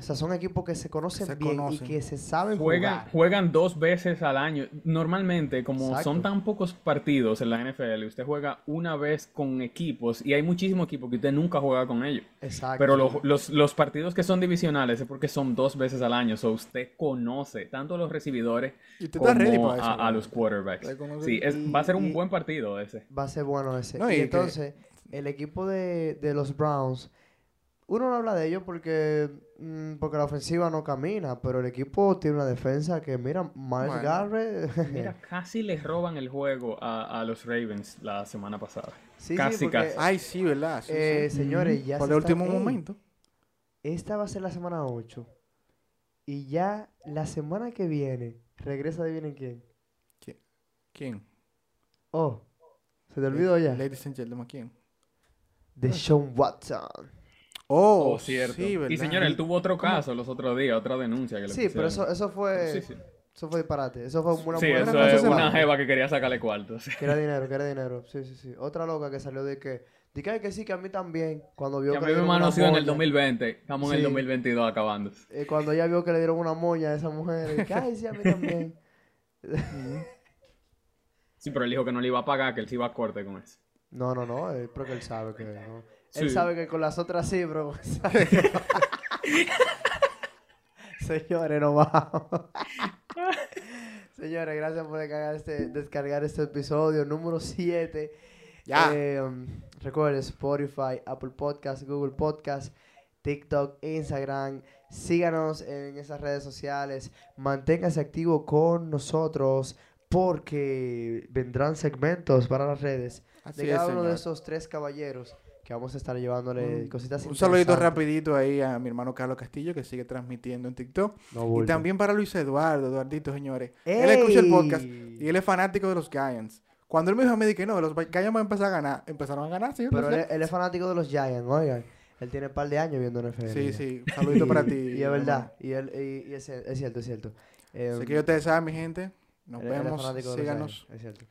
O sea, son equipos que se conocen Se bien conocen. y que se saben Juegan, jugar. juegan dos veces al año. Normalmente, como Exacto. son tan pocos partidos en la NFL, usted juega una vez con equipos y hay muchísimos equipos que usted nunca juega con ellos. Exacto. Pero lo- los, los partidos que son divisionales es porque son dos veces al año. So usted conoce tanto a los recibidores como para eso. a, a los quarterbacks. Sí, es- va a ser un Y- buen partido ese. Va a ser bueno ese. No, y, y que- entonces, el equipo de, de los Browns, uno no habla de ellos porque, mm, porque la ofensiva no camina, pero el equipo tiene una defensa que, mira, Miles Bueno. Garrett. Mira, casi les roban el juego a, a los Ravens la semana pasada. sí, casi, sí, porque, casi. Ay, sí, ¿verdad? Sí, eh, sí. señores, ya Por se el está- último momento. Esta va a ser la semana 8. Y ya la semana que viene, regresa, adivinen quién. ¿Quién? Oh, se te olvidó ya. Ladies and gentlemen, ¿quién? De Sean Watson. Oh, Oh, cierto. sí, ¿verdad? y señor, él tuvo otro caso los otros días, otra denuncia que le Sí, pero eso, eso fue. Sí, sí. Eso fue disparate. Eso fue una Sí, buena eso es una va. jeva que quería sacarle cuartos. Que era dinero, que era dinero. Sí, sí, sí. Otra loca que salió de que. De que, "Ay, que sí, que a mí también. Cuando vio Que a que, mí le me dieron una manoseó en el moña, 2020. Estamos en el Sí. 2022 acabando. eh, cuando ella vio que le dieron una moña a esa mujer. y que, Ay, sí, a mí también. Sí, pero él dijo que no le iba a pagar, que él se iba a corte con eso. No, no, no. eh, Pero que él sabe que. no. Sí. Él sabe que con las otras sí, bro. Señores, no vamos. Señores, gracias por descargar este, descargar este episodio número 7. Ya. Eh, um, recuerden Spotify, Apple Podcast, Google Podcast, TikTok, Instagram. Síganos en esas redes sociales. Manténgase activo con nosotros porque vendrán segmentos para las redes Así de es, cada uno de estos tres caballeros que vamos a estar llevándole Un- cositas Un saludito rapidito ahí a mi hermano Carlos Castillo que sigue transmitiendo en TikTok. No Y también para Luis Eduardo, Eduardito, señores. Él escucha el podcast y él es fanático de los Giants. Cuando él me dijo a mí que no, los Giants van a empezar a ganar, empezaron a ganar, sí. yo Pero no él, sé. él es fanático de los Giants, oigan. Él tiene un par de años viendo NFL. Sí, sí, saludito para ti. Y es verdad. Y, él, y, y es, es cierto, es cierto. Eh, Así que ya ustedes saben, mi gente. Nos él- él es vemos. Síganos. Es cierto.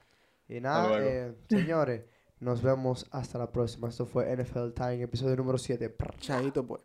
Y nada, eh, señores, nos vemos hasta la próxima. Esto fue NFL Time, episodio número 7. Chaito, pues.